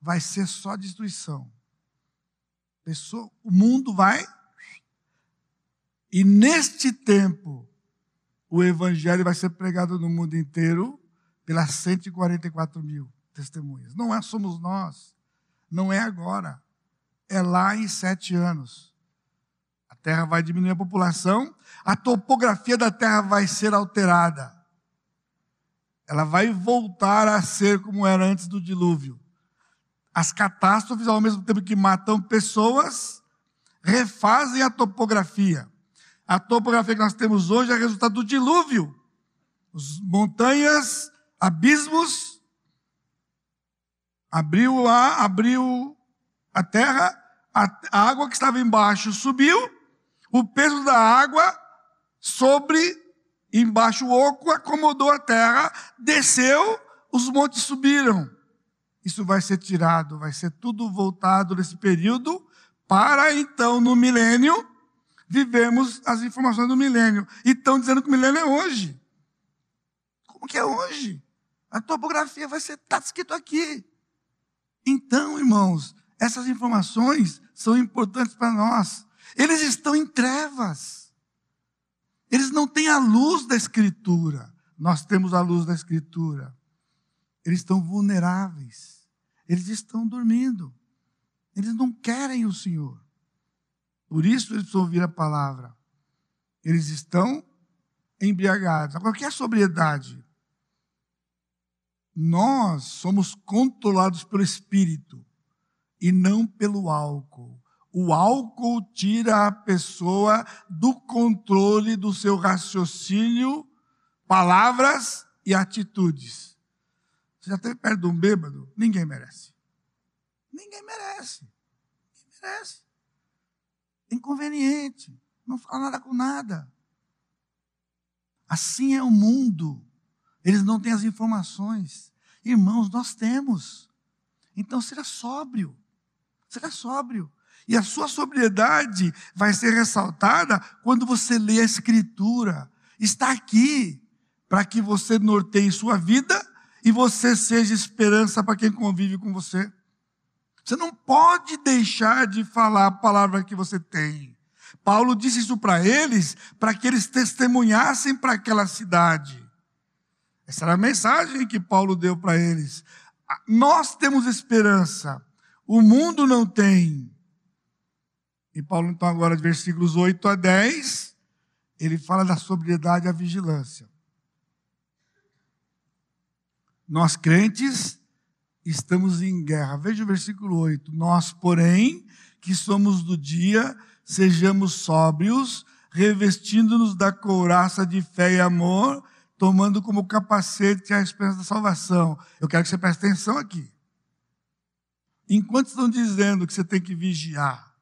vai ser só destruição. Pessoa, o mundo vai. E neste tempo, o evangelho vai ser pregado no mundo inteiro pelas 144 mil testemunhas. Não é somos nós, não é agora, é lá em sete anos. A terra vai diminuir a população, a topografia da terra vai ser alterada. Ela vai voltar a ser como era antes do dilúvio. As catástrofes, ao mesmo tempo que matam pessoas, refazem a topografia. A topografia que nós temos hoje é resultado do dilúvio. As montanhas abismos, abriu lá, abriu A terra, a água que estava embaixo subiu, o peso da água sobre, embaixo oco, acomodou a terra, desceu, os montes subiram. Isso vai ser tirado, vai ser tudo voltado nesse período, para então, no milênio, vivemos as informações do milênio. E estão dizendo que o milênio é hoje. Como que é hoje? A topografia vai ser, está escrito aqui. Então, irmãos, essas informações são importantes para nós. Eles estão em trevas. Eles não têm a luz da Escritura. Nós temos a luz da Escritura. Eles estão vulneráveis. Eles estão dormindo. Eles não querem o Senhor. Por isso eles precisam ouvir a palavra. Eles estão embriagados. Agora, o que é sobriedade? Nós somos controlados pelo Espírito e não pelo álcool. O álcool tira a pessoa do controle do seu raciocínio, palavras e atitudes. Você já esteve perto de um bêbado? Ninguém merece. Ninguém merece. Ninguém merece. Inconveniente. Não fala nada com nada. Assim é o mundo. Eles não têm as informações. Irmãos, nós temos. Então seja sóbrio. Seja sóbrio. E a sua sobriedade vai ser ressaltada quando você lê a Escritura. Está aqui para que você norteie sua vida e você seja esperança para quem convive com você. Você não pode deixar de falar a palavra que você tem. Paulo disse isso para eles, para que eles testemunhassem para aquela cidade. Essa era a mensagem que Paulo deu para eles. Nós temos esperança, o mundo não tem. E Paulo, então, agora, de versículos 8 a 10, ele fala da sobriedade e a vigilância. Nós crentes estamos em guerra. Veja o versículo 8. Nós, porém, que somos do dia, sejamos sóbrios, revestindo-nos da couraça de fé e amor, tomando como capacete a esperança da salvação. Eu quero que você preste atenção aqui. Enquanto estão dizendo que você tem que vigiar,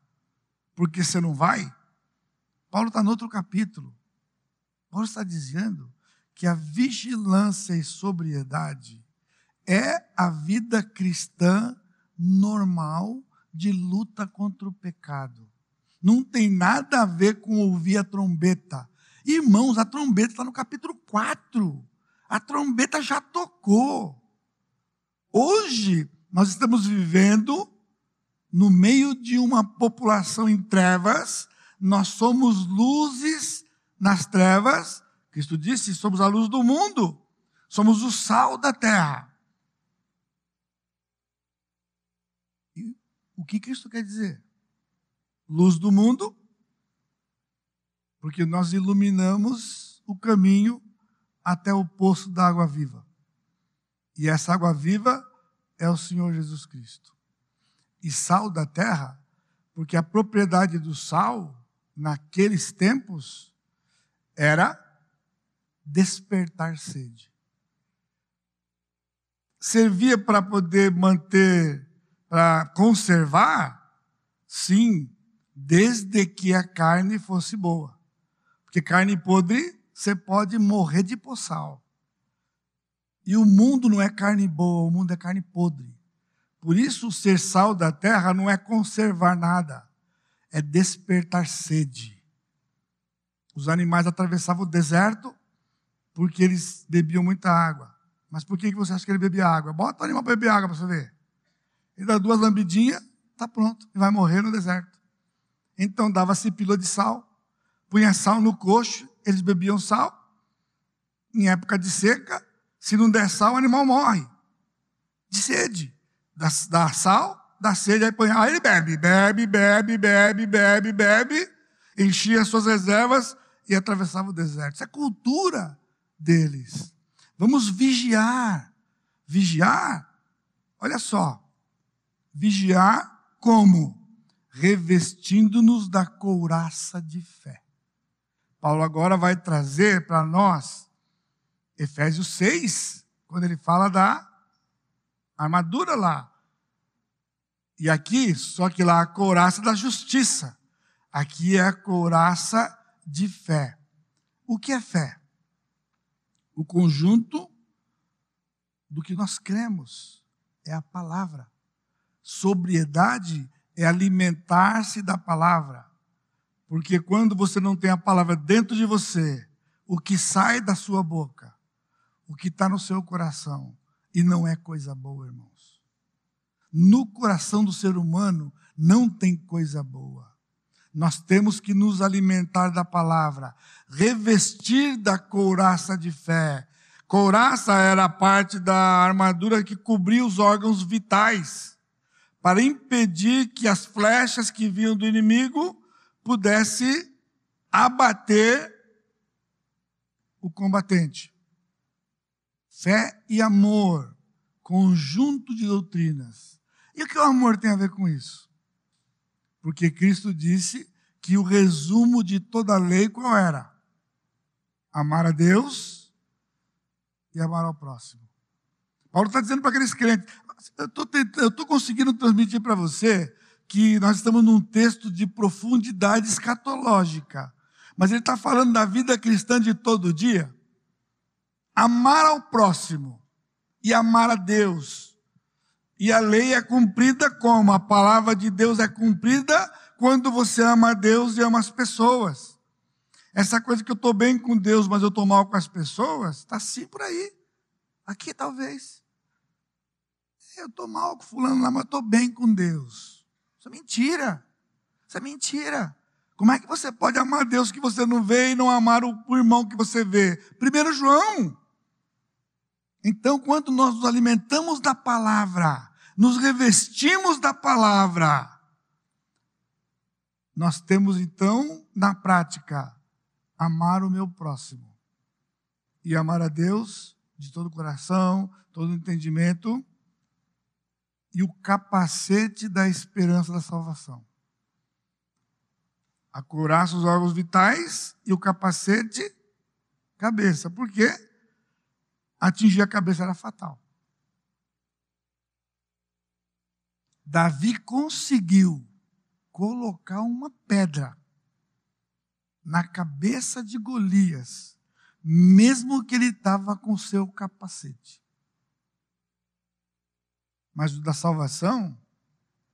porque você não vai, Paulo está no outro capítulo. Paulo está dizendo que a vigilância e sobriedade é a vida cristã normal de luta contra o pecado. Não tem nada a ver com ouvir a trombeta. Irmãos, a trombeta está no capítulo 4. A trombeta já tocou. Hoje, nós estamos vivendo no meio de uma população em trevas, nós somos luzes nas trevas. Cristo disse: somos a luz do mundo, somos o sal da terra. E o que Cristo quer dizer? Luz do mundo porque nós iluminamos o caminho até o poço da água viva. E essa água viva é o Senhor Jesus Cristo. E sal da terra, porque a propriedade do sal, naqueles tempos, era despertar sede. Servia para poder manter, para conservar? Sim, desde que a carne fosse boa. Porque carne podre, você pode morrer de poçal. E o mundo não é carne boa, o mundo é carne podre. Por isso, ser sal da terra não é conservar nada, é despertar sede. Os animais atravessavam o deserto porque eles bebiam muita água. Mas por que você acha que ele bebia água? Bota o animal para beber água para você ver. Ele dá duas lambidinhas, está pronto, e vai morrer no deserto. Então dava-se pílula de sal, punha sal no coxo, eles bebiam sal. Em época de seca, se não der sal, o animal morre. De sede. Dá, dá sal, dá sede, aí põe, aí ele bebe, bebe, bebe, bebe, bebe, bebe, enchia suas reservas e atravessava o deserto. Isso é cultura deles. Vamos vigiar. Vigiar, olha só. Vigiar como? Revestindo-nos da couraça de fé. Paulo agora vai trazer para nós Efésios 6, quando ele fala da armadura lá. E aqui, só que lá a couraça da justiça. Aqui é a couraça de fé. O que é fé? O conjunto do que nós cremos. É a palavra. Sobriedade é alimentar-se da palavra. Porque quando você não tem a palavra dentro de você, o que sai da sua boca, o que está no seu coração, e não é coisa boa, irmãos. No coração do ser humano não tem coisa boa. Nós temos que nos alimentar da palavra, revestir da couraça de fé. Couraça era a parte da armadura que cobria os órgãos vitais, para impedir que as flechas que vinham do inimigo pudesse abater o combatente. Fé e amor, conjunto de doutrinas. E o que o amor tem a ver com isso? Porque Cristo disse que o resumo de toda a lei qual era? Amar a Deus e amar ao próximo. Paulo está dizendo para aqueles crentes: eu estou conseguindo transmitir para você que nós estamos num texto de profundidade escatológica. Mas ele está falando da vida cristã de todo dia. Amar ao próximo e amar a Deus. E a lei é cumprida como? A palavra de Deus é cumprida quando você ama a Deus e ama as pessoas. Essa coisa que eu estou bem com Deus, mas eu estou mal com as pessoas, está sim por aí. Aqui talvez. Eu estou mal com fulano lá, mas estou bem com Deus. Isso é mentira. Isso é mentira. Como é que você pode amar Deus que você não vê e não amar o irmão que você vê? Primeiro João. Então, quando nós nos alimentamos da palavra, nos revestimos da palavra, nós temos então, na prática, amar o meu próximo. E amar a Deus de todo o coração, todo o entendimento e o capacete da esperança da salvação. A couraça os órgãos vitais e o capacete cabeça. Por quê? Atingir a cabeça era fatal. Davi conseguiu colocar uma pedra na cabeça de Golias, mesmo que ele estava com seu capacete. Mas o da salvação,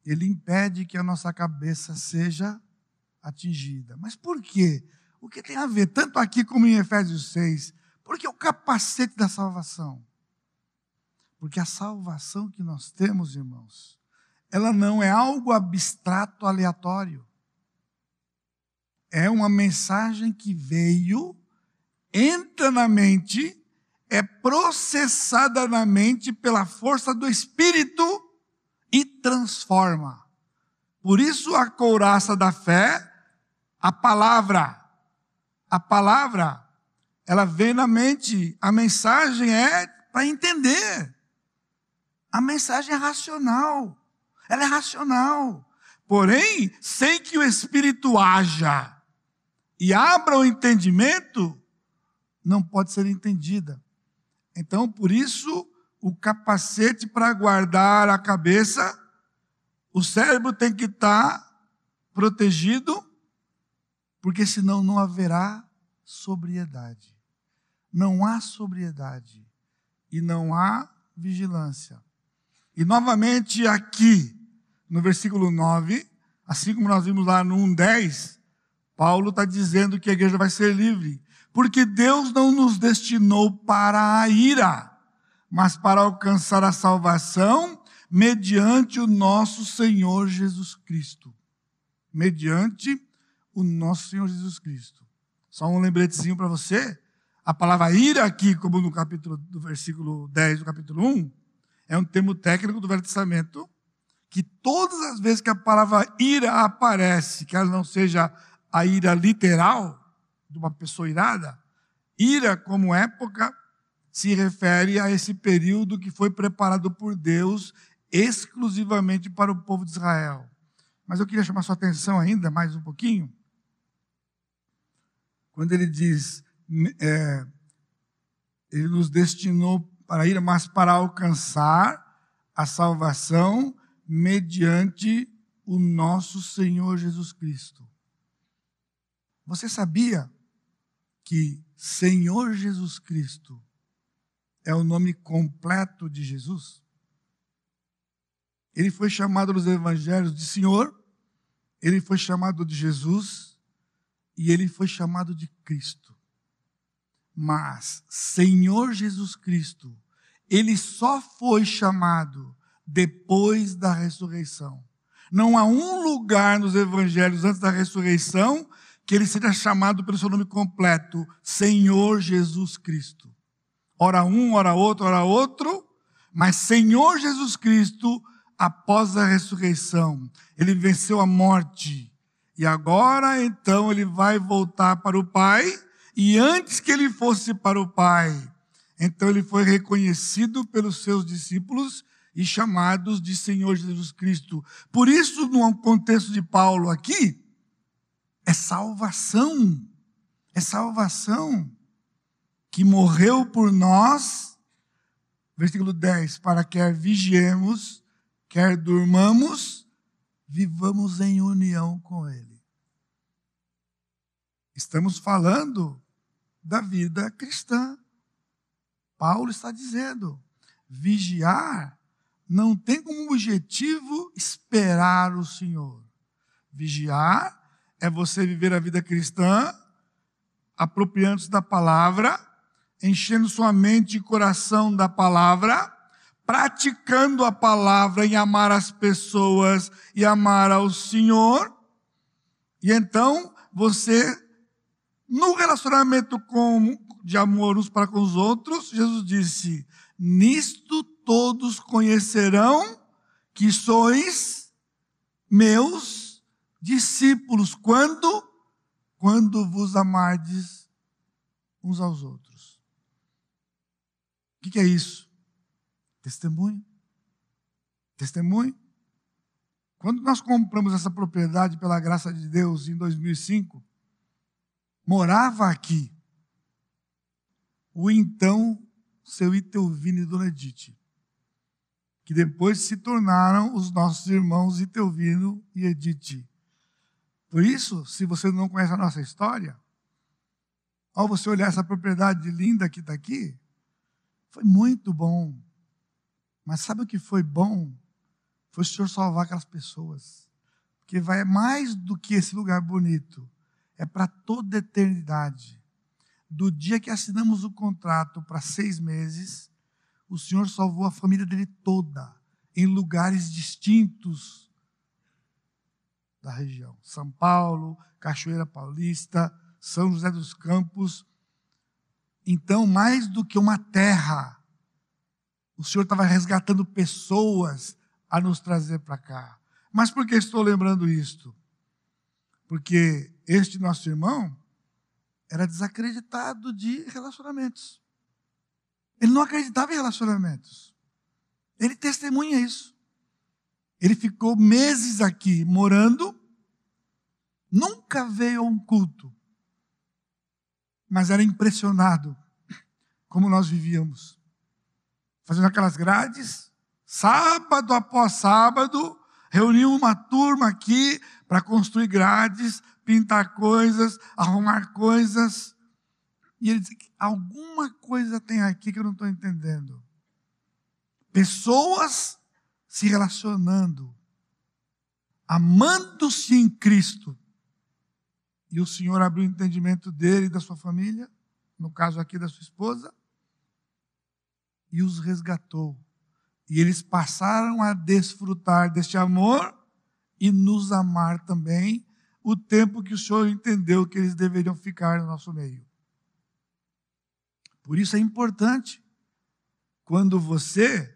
ele impede que a nossa cabeça seja atingida. Mas por quê? O que tem a ver, tanto aqui como em Efésios 6? Porque o capacete da salvação. Porque a salvação que nós temos, irmãos, ela não é algo abstrato, aleatório. É uma mensagem que veio, entra na mente é processada na mente pela força do Espírito e transforma. Por isso a couraça da fé, a palavra, a palavra, ela vem na mente, a mensagem é para entender. A mensagem é racional, ela é racional. Porém, sem que o Espírito haja e abra o entendimento, não pode ser entendida. Então, por isso, o capacete para guardar a cabeça, o cérebro tem que estar tá protegido, porque senão não haverá sobriedade. Não há sobriedade e não há vigilância. E novamente aqui, no versículo 9, assim como nós vimos lá no 1,10, Paulo está dizendo que a igreja vai ser livre porque Deus não nos destinou para a ira, mas para alcançar a salvação mediante o nosso Senhor Jesus Cristo. Mediante o nosso Senhor Jesus Cristo. Só um lembretezinho para você. A palavra ira aqui, como no capítulo do versículo 10 do capítulo 1, é um termo técnico do Velho Testamento, que todas as vezes que a palavra ira aparece, que ela não seja a ira literal, de uma pessoa irada, ira como época se refere a esse período que foi preparado por Deus exclusivamente para o povo de Israel. Mas eu queria chamar sua atenção ainda mais um pouquinho. Quando ele diz, é, ele nos destinou para ir, mas para alcançar a salvação mediante o nosso Senhor Jesus Cristo. Você sabia que Senhor Jesus Cristo é o nome completo de Jesus? Ele foi chamado nos evangelhos de Senhor, ele foi chamado de Jesus e ele foi chamado de Cristo. Mas Senhor Jesus Cristo, ele só foi chamado depois da ressurreição. Não há um lugar nos evangelhos antes da ressurreição que ele seja chamado pelo seu nome completo, Senhor Jesus Cristo. Ora um, ora outro, ora outro, mas Senhor Jesus Cristo, após a ressurreição, ele venceu a morte. E agora, então, ele vai voltar para o Pai, e antes que ele fosse para o Pai, então ele foi reconhecido pelos seus discípulos e chamados de Senhor Jesus Cristo. Por isso, no contexto de Paulo aqui, é salvação. É salvação que morreu por nós, versículo 10, para quer vigiemos, quer durmamos, vivamos em união com Ele. Estamos falando da vida cristã. Paulo está dizendo: vigiar não tem como objetivo esperar o Senhor. Vigiar é você viver a vida cristã, apropriando-se da palavra, enchendo sua mente e coração da palavra, praticando a palavra em amar as pessoas e amar ao Senhor. E então você, no relacionamento com, de amor uns para com os outros, Jesus disse: Nisto todos conhecerão que sois meus discípulos. Quando? Quando vos amardes uns aos outros. O que é isso? Testemunho. Testemunho. Quando nós compramos essa propriedade pela graça de Deus em 2005, morava aqui o então seu Itelvino e Dona Edith que depois se tornaram os nossos irmãos Itelvino e Edith. Por isso, se você não conhece a nossa história, ao você olhar essa propriedade linda que está aqui, foi muito bom. Mas sabe o que foi bom? Foi o Senhor salvar aquelas pessoas. Porque vai mais do que esse lugar bonito. É para toda a eternidade. Do dia que assinamos o contrato para seis meses, o Senhor salvou a família dele toda, em lugares distintos da região. São Paulo, Cachoeira Paulista, São José dos Campos. Então, mais do que uma terra, o Senhor estava resgatando pessoas a nos trazer para cá. Mas por que estou lembrando isto? Porque este nosso irmão era desacreditado de relacionamentos. Ele não acreditava em relacionamentos. Ele testemunha isso. Ele ficou meses aqui morando, nunca veio a um culto, mas era impressionado como nós vivíamos. Fazendo aquelas grades, sábado após sábado, reuniam uma turma aqui para construir grades, pintar coisas, arrumar coisas. E ele diz: alguma coisa tem aqui que eu não estou entendendo. Pessoas se relacionando, amando-se em Cristo. E o Senhor abriu o entendimento dele e da sua família, no caso aqui da sua esposa, e os resgatou. E eles passaram a desfrutar deste amor e nos amar também, o tempo que o Senhor entendeu que eles deveriam ficar no nosso meio. Por isso é importante quando você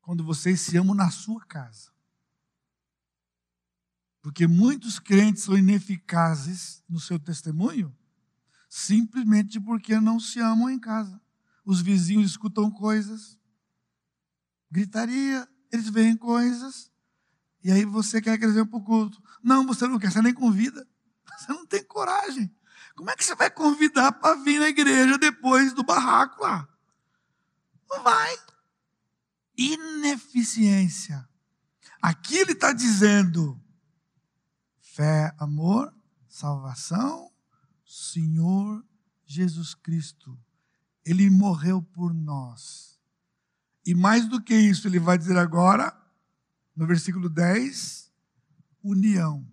quando vocês se amam na sua casa. Porque muitos crentes são ineficazes no seu testemunho simplesmente porque não se amam em casa. Os vizinhos escutam coisas, gritaria, eles veem coisas, e aí você quer que eles venham para o culto. Não, você não quer, você nem convida. Você não tem coragem. Como é que você vai convidar para vir na igreja depois do barraco lá? Não vai. ineficiência. Aqui ele está dizendo fé, amor, salvação, Senhor Jesus Cristo. Ele morreu por nós. E mais do que isso, ele vai dizer agora, no versículo 10, união.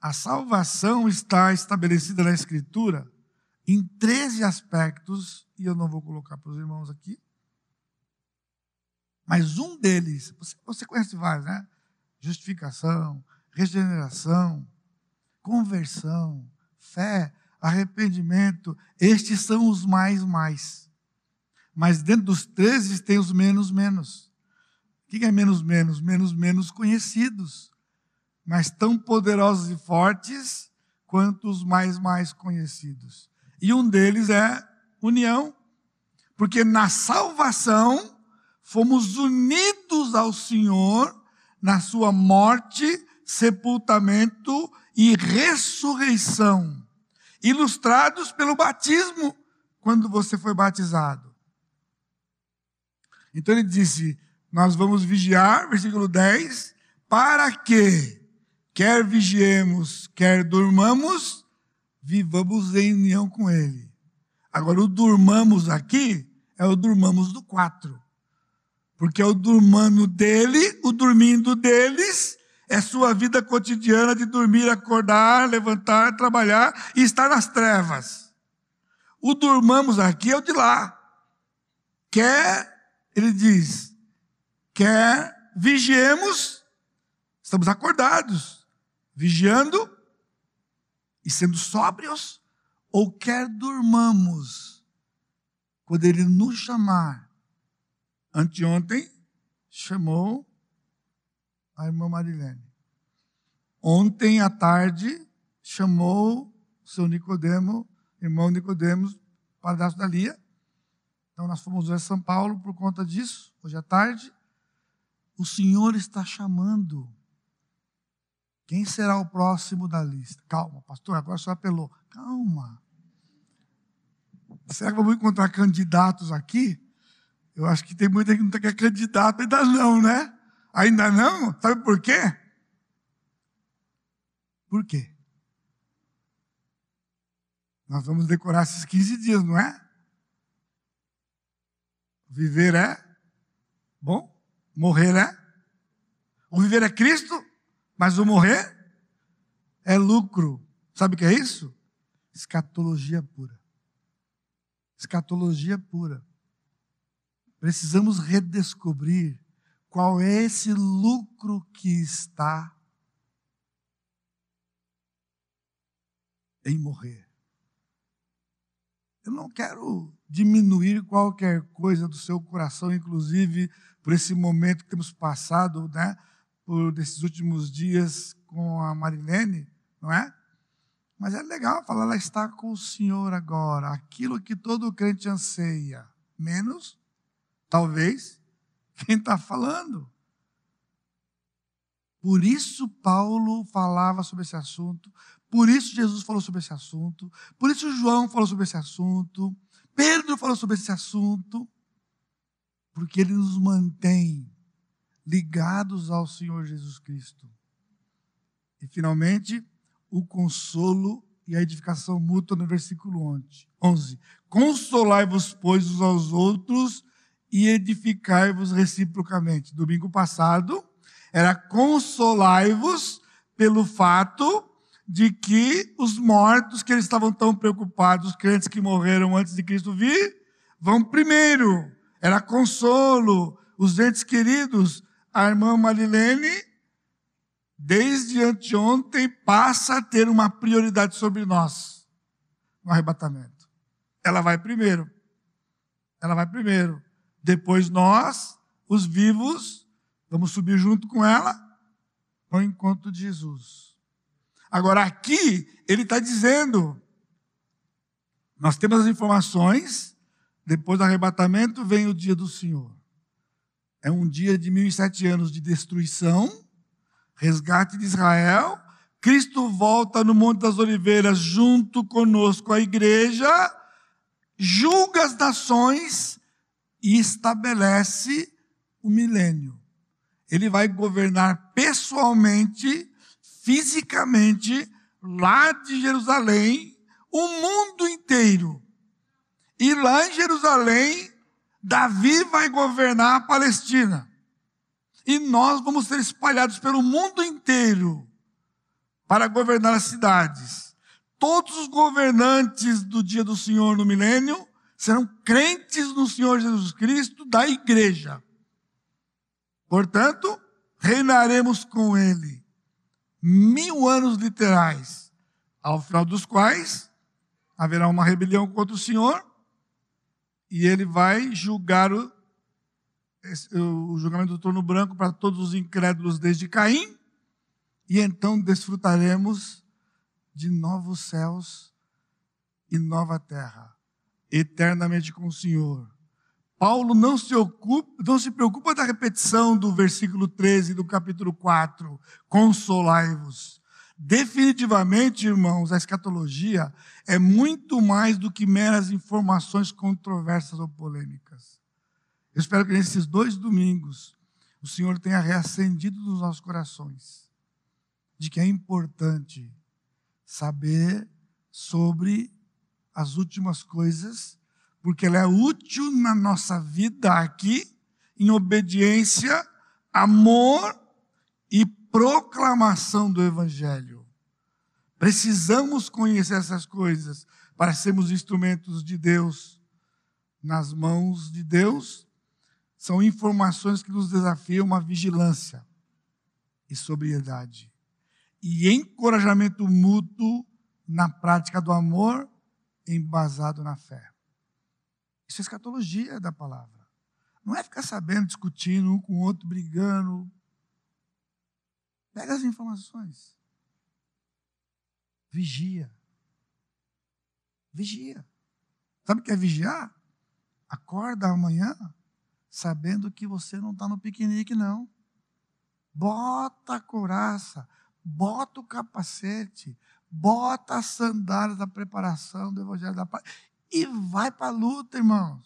A salvação está estabelecida na Escritura em 13 aspectos, e eu não vou colocar para os irmãos aqui, mas um deles, você, você conhece vários, né? Justificação, regeneração, conversão, fé, arrependimento, estes são os mais mais. Mas dentro dos 13 tem os menos menos. O que é menos menos? Menos menos conhecidos, mas tão poderosos e fortes quanto os mais mais conhecidos. E um deles é união, porque na salvação fomos unidos ao Senhor na sua morte, sepultamento e ressurreição, ilustrados pelo batismo, quando você foi batizado. Então ele disse: Nós vamos vigiar, versículo 10, para que, quer vigiemos, quer durmamos, vivamos em união com Ele. Agora, o durmamos aqui é o durmamos do 4. Porque o dormando dele, o dormindo deles, é sua vida cotidiana de dormir, acordar, levantar, trabalhar e estar nas trevas. O dormamos aqui é o de lá. Quer, ele diz, quer vigiemos, estamos acordados, vigiando e sendo sóbrios, ou quer durmamos, quando ele nos chamar Anteontem chamou a irmã Marilene. Ontem à tarde chamou o seu Nicodemo, irmão Nicodemos, padrasto da Lia. Então nós fomos ver São Paulo por conta disso, hoje à tarde. O Senhor está chamando. Quem será o próximo da lista? Calma, pastor, agora só apelou. Calma. Será que vamos encontrar candidatos aqui? Eu acho que tem muita gente que é candidato, ainda não, né? Ainda não? Sabe por quê? Por quê? Nós vamos decorar esses 15 dias, não é? Viver é bom, morrer é. O viver é Cristo, mas o morrer é lucro. Sabe o que é isso? Escatologia pura. Escatologia pura. Precisamos redescobrir qual é esse lucro que está em morrer. Eu não quero diminuir qualquer coisa do seu coração, inclusive por esse momento que temos passado, né, por desses últimos dias com a Marilene, não é? Mas é legal falar, ela está com o Senhor agora, aquilo que todo crente anseia, menos Talvez quem está falando. Por isso Paulo falava sobre esse assunto, por isso Jesus falou sobre esse assunto, por isso João falou sobre esse assunto, Pedro falou sobre esse assunto, porque ele nos mantém ligados ao Senhor Jesus Cristo. E finalmente, o consolo e a edificação mútua no versículo 11. Consolai-vos, pois, uns aos outros e edificai-vos reciprocamente. Domingo passado era consolai-vos pelo fato de que os mortos que eles estavam tão preocupados, os crentes que morreram antes de Cristo vir, vão primeiro. Era consolo. Os entes queridos, a irmã Marilene, desde anteontem, passa a ter uma prioridade sobre nós no arrebatamento. Ela vai primeiro. Ela vai primeiro. Depois nós, os vivos, vamos subir junto com ela ao encontro de Jesus. Agora aqui, ele está dizendo, nós temos as informações, depois do arrebatamento vem o dia do Senhor. É um dia de mil e sete anos de destruição, resgate de Israel. Cristo volta no Monte das Oliveiras junto conosco, a igreja, julga as nações e estabelece o milênio. Ele vai governar pessoalmente, fisicamente, lá de Jerusalém, o mundo inteiro. E lá em Jerusalém, Davi vai governar a Palestina. E nós vamos ser espalhados pelo mundo inteiro para governar as cidades. Todos os governantes do dia do Senhor no milênio serão crentes no Senhor Jesus Cristo da igreja. Portanto, reinaremos com ele mil anos literais, ao final dos quais haverá uma rebelião contra o Senhor e ele vai julgar o, o julgamento do trono branco para todos os incrédulos desde Caim, e então desfrutaremos de novos céus e nova terra, eternamente com o Senhor. Paulo não se, ocupa, não se preocupa da repetição do versículo 13 do capítulo 4, consolai-vos. Definitivamente, irmãos, a escatologia é muito mais do que meras informações controversas ou polêmicas. Eu espero que nesses dois domingos o Senhor tenha reacendido nos nossos corações de que é importante saber sobre as últimas coisas, porque ela é útil na nossa vida aqui, em obediência, amor e proclamação do Evangelho. Precisamos conhecer essas coisas para sermos instrumentos de Deus nas mãos de Deus. São informações que nos desafiam uma vigilância e sobriedade e encorajamento mútuo na prática do amor embasado na fé. Isso é escatologia da palavra. Não é ficar sabendo, discutindo um com o outro, brigando, Pega as informações. Vigia. Vigia. Sabe o que é vigiar? Acorda amanhã sabendo que você não está no piquenique, não. Bota a couraça, bota o capacete, bota as sandálias da preparação do Evangelho da Paz e vai para a luta, irmãos.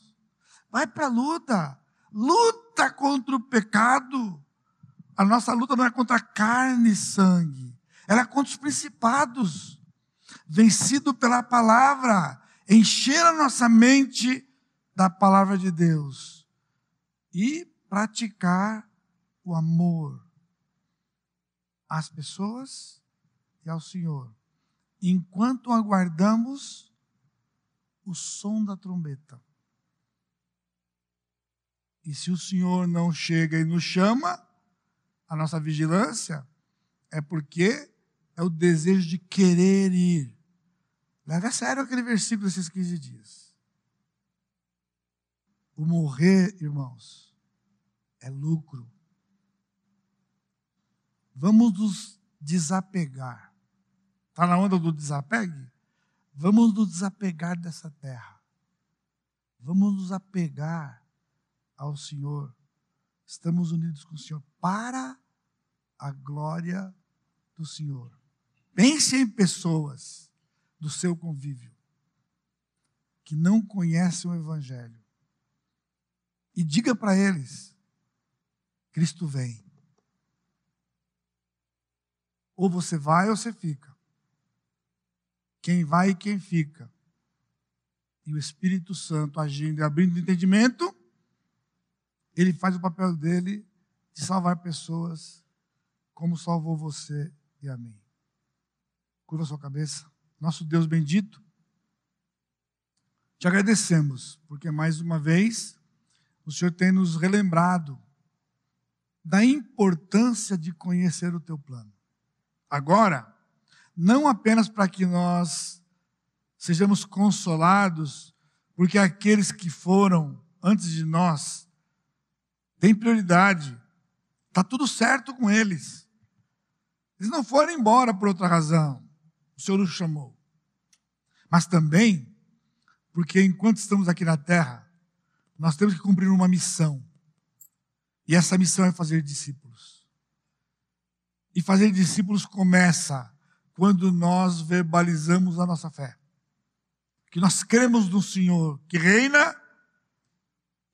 Vai para a luta. Luta contra o pecado. A nossa luta não é contra carne e sangue, ela é contra os principados. Vencido pela palavra, encher a nossa mente da palavra de Deus e praticar o amor às pessoas e ao Senhor, enquanto aguardamos o som da trombeta. E se o Senhor não chega e nos chama, a nossa vigilância é porque é o desejo de querer ir. Leve a sério aquele versículo desses 15 dias. O morrer, irmãos, é lucro. Vamos nos desapegar. Está na onda do desapegue? Vamos nos desapegar dessa terra. Vamos nos apegar ao Senhor estamos unidos com o Senhor para a glória do Senhor. Pense em pessoas do seu convívio que não conhecem o Evangelho e diga para eles: Cristo vem. Ou você vai ou você fica. Quem vai e quem fica. E o Espírito Santo agindo e abrindo entendimento ele faz o papel dele de salvar pessoas como salvou você e a mim. Curva sua cabeça. Nosso Deus bendito, te agradecemos, porque mais uma vez o Senhor tem nos relembrado da importância de conhecer o teu plano. Agora, não apenas para que nós sejamos consolados, porque aqueles que foram antes de nós tem prioridade. Está tudo certo com eles. Eles não foram embora por outra razão. O Senhor os chamou. Mas também, porque enquanto estamos aqui na terra, nós temos que cumprir uma missão. E essa missão é fazer discípulos. E fazer discípulos começa quando nós verbalizamos a nossa fé. Que nós cremos no Senhor que reina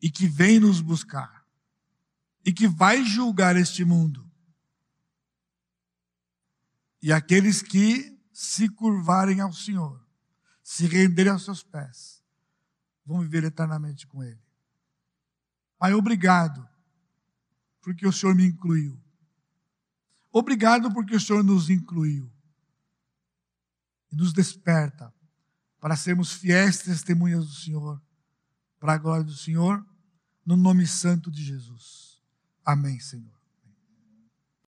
e que vem nos buscar. e que vai julgar este mundo. E aqueles que se curvarem ao Senhor, se renderem aos seus pés, vão viver eternamente com Ele. Pai, obrigado, porque o Senhor me incluiu. Obrigado porque o Senhor nos incluiu nos desperta para sermos fiéis testemunhas do Senhor, para a glória do Senhor, no nome santo de Jesus. Amém, Senhor.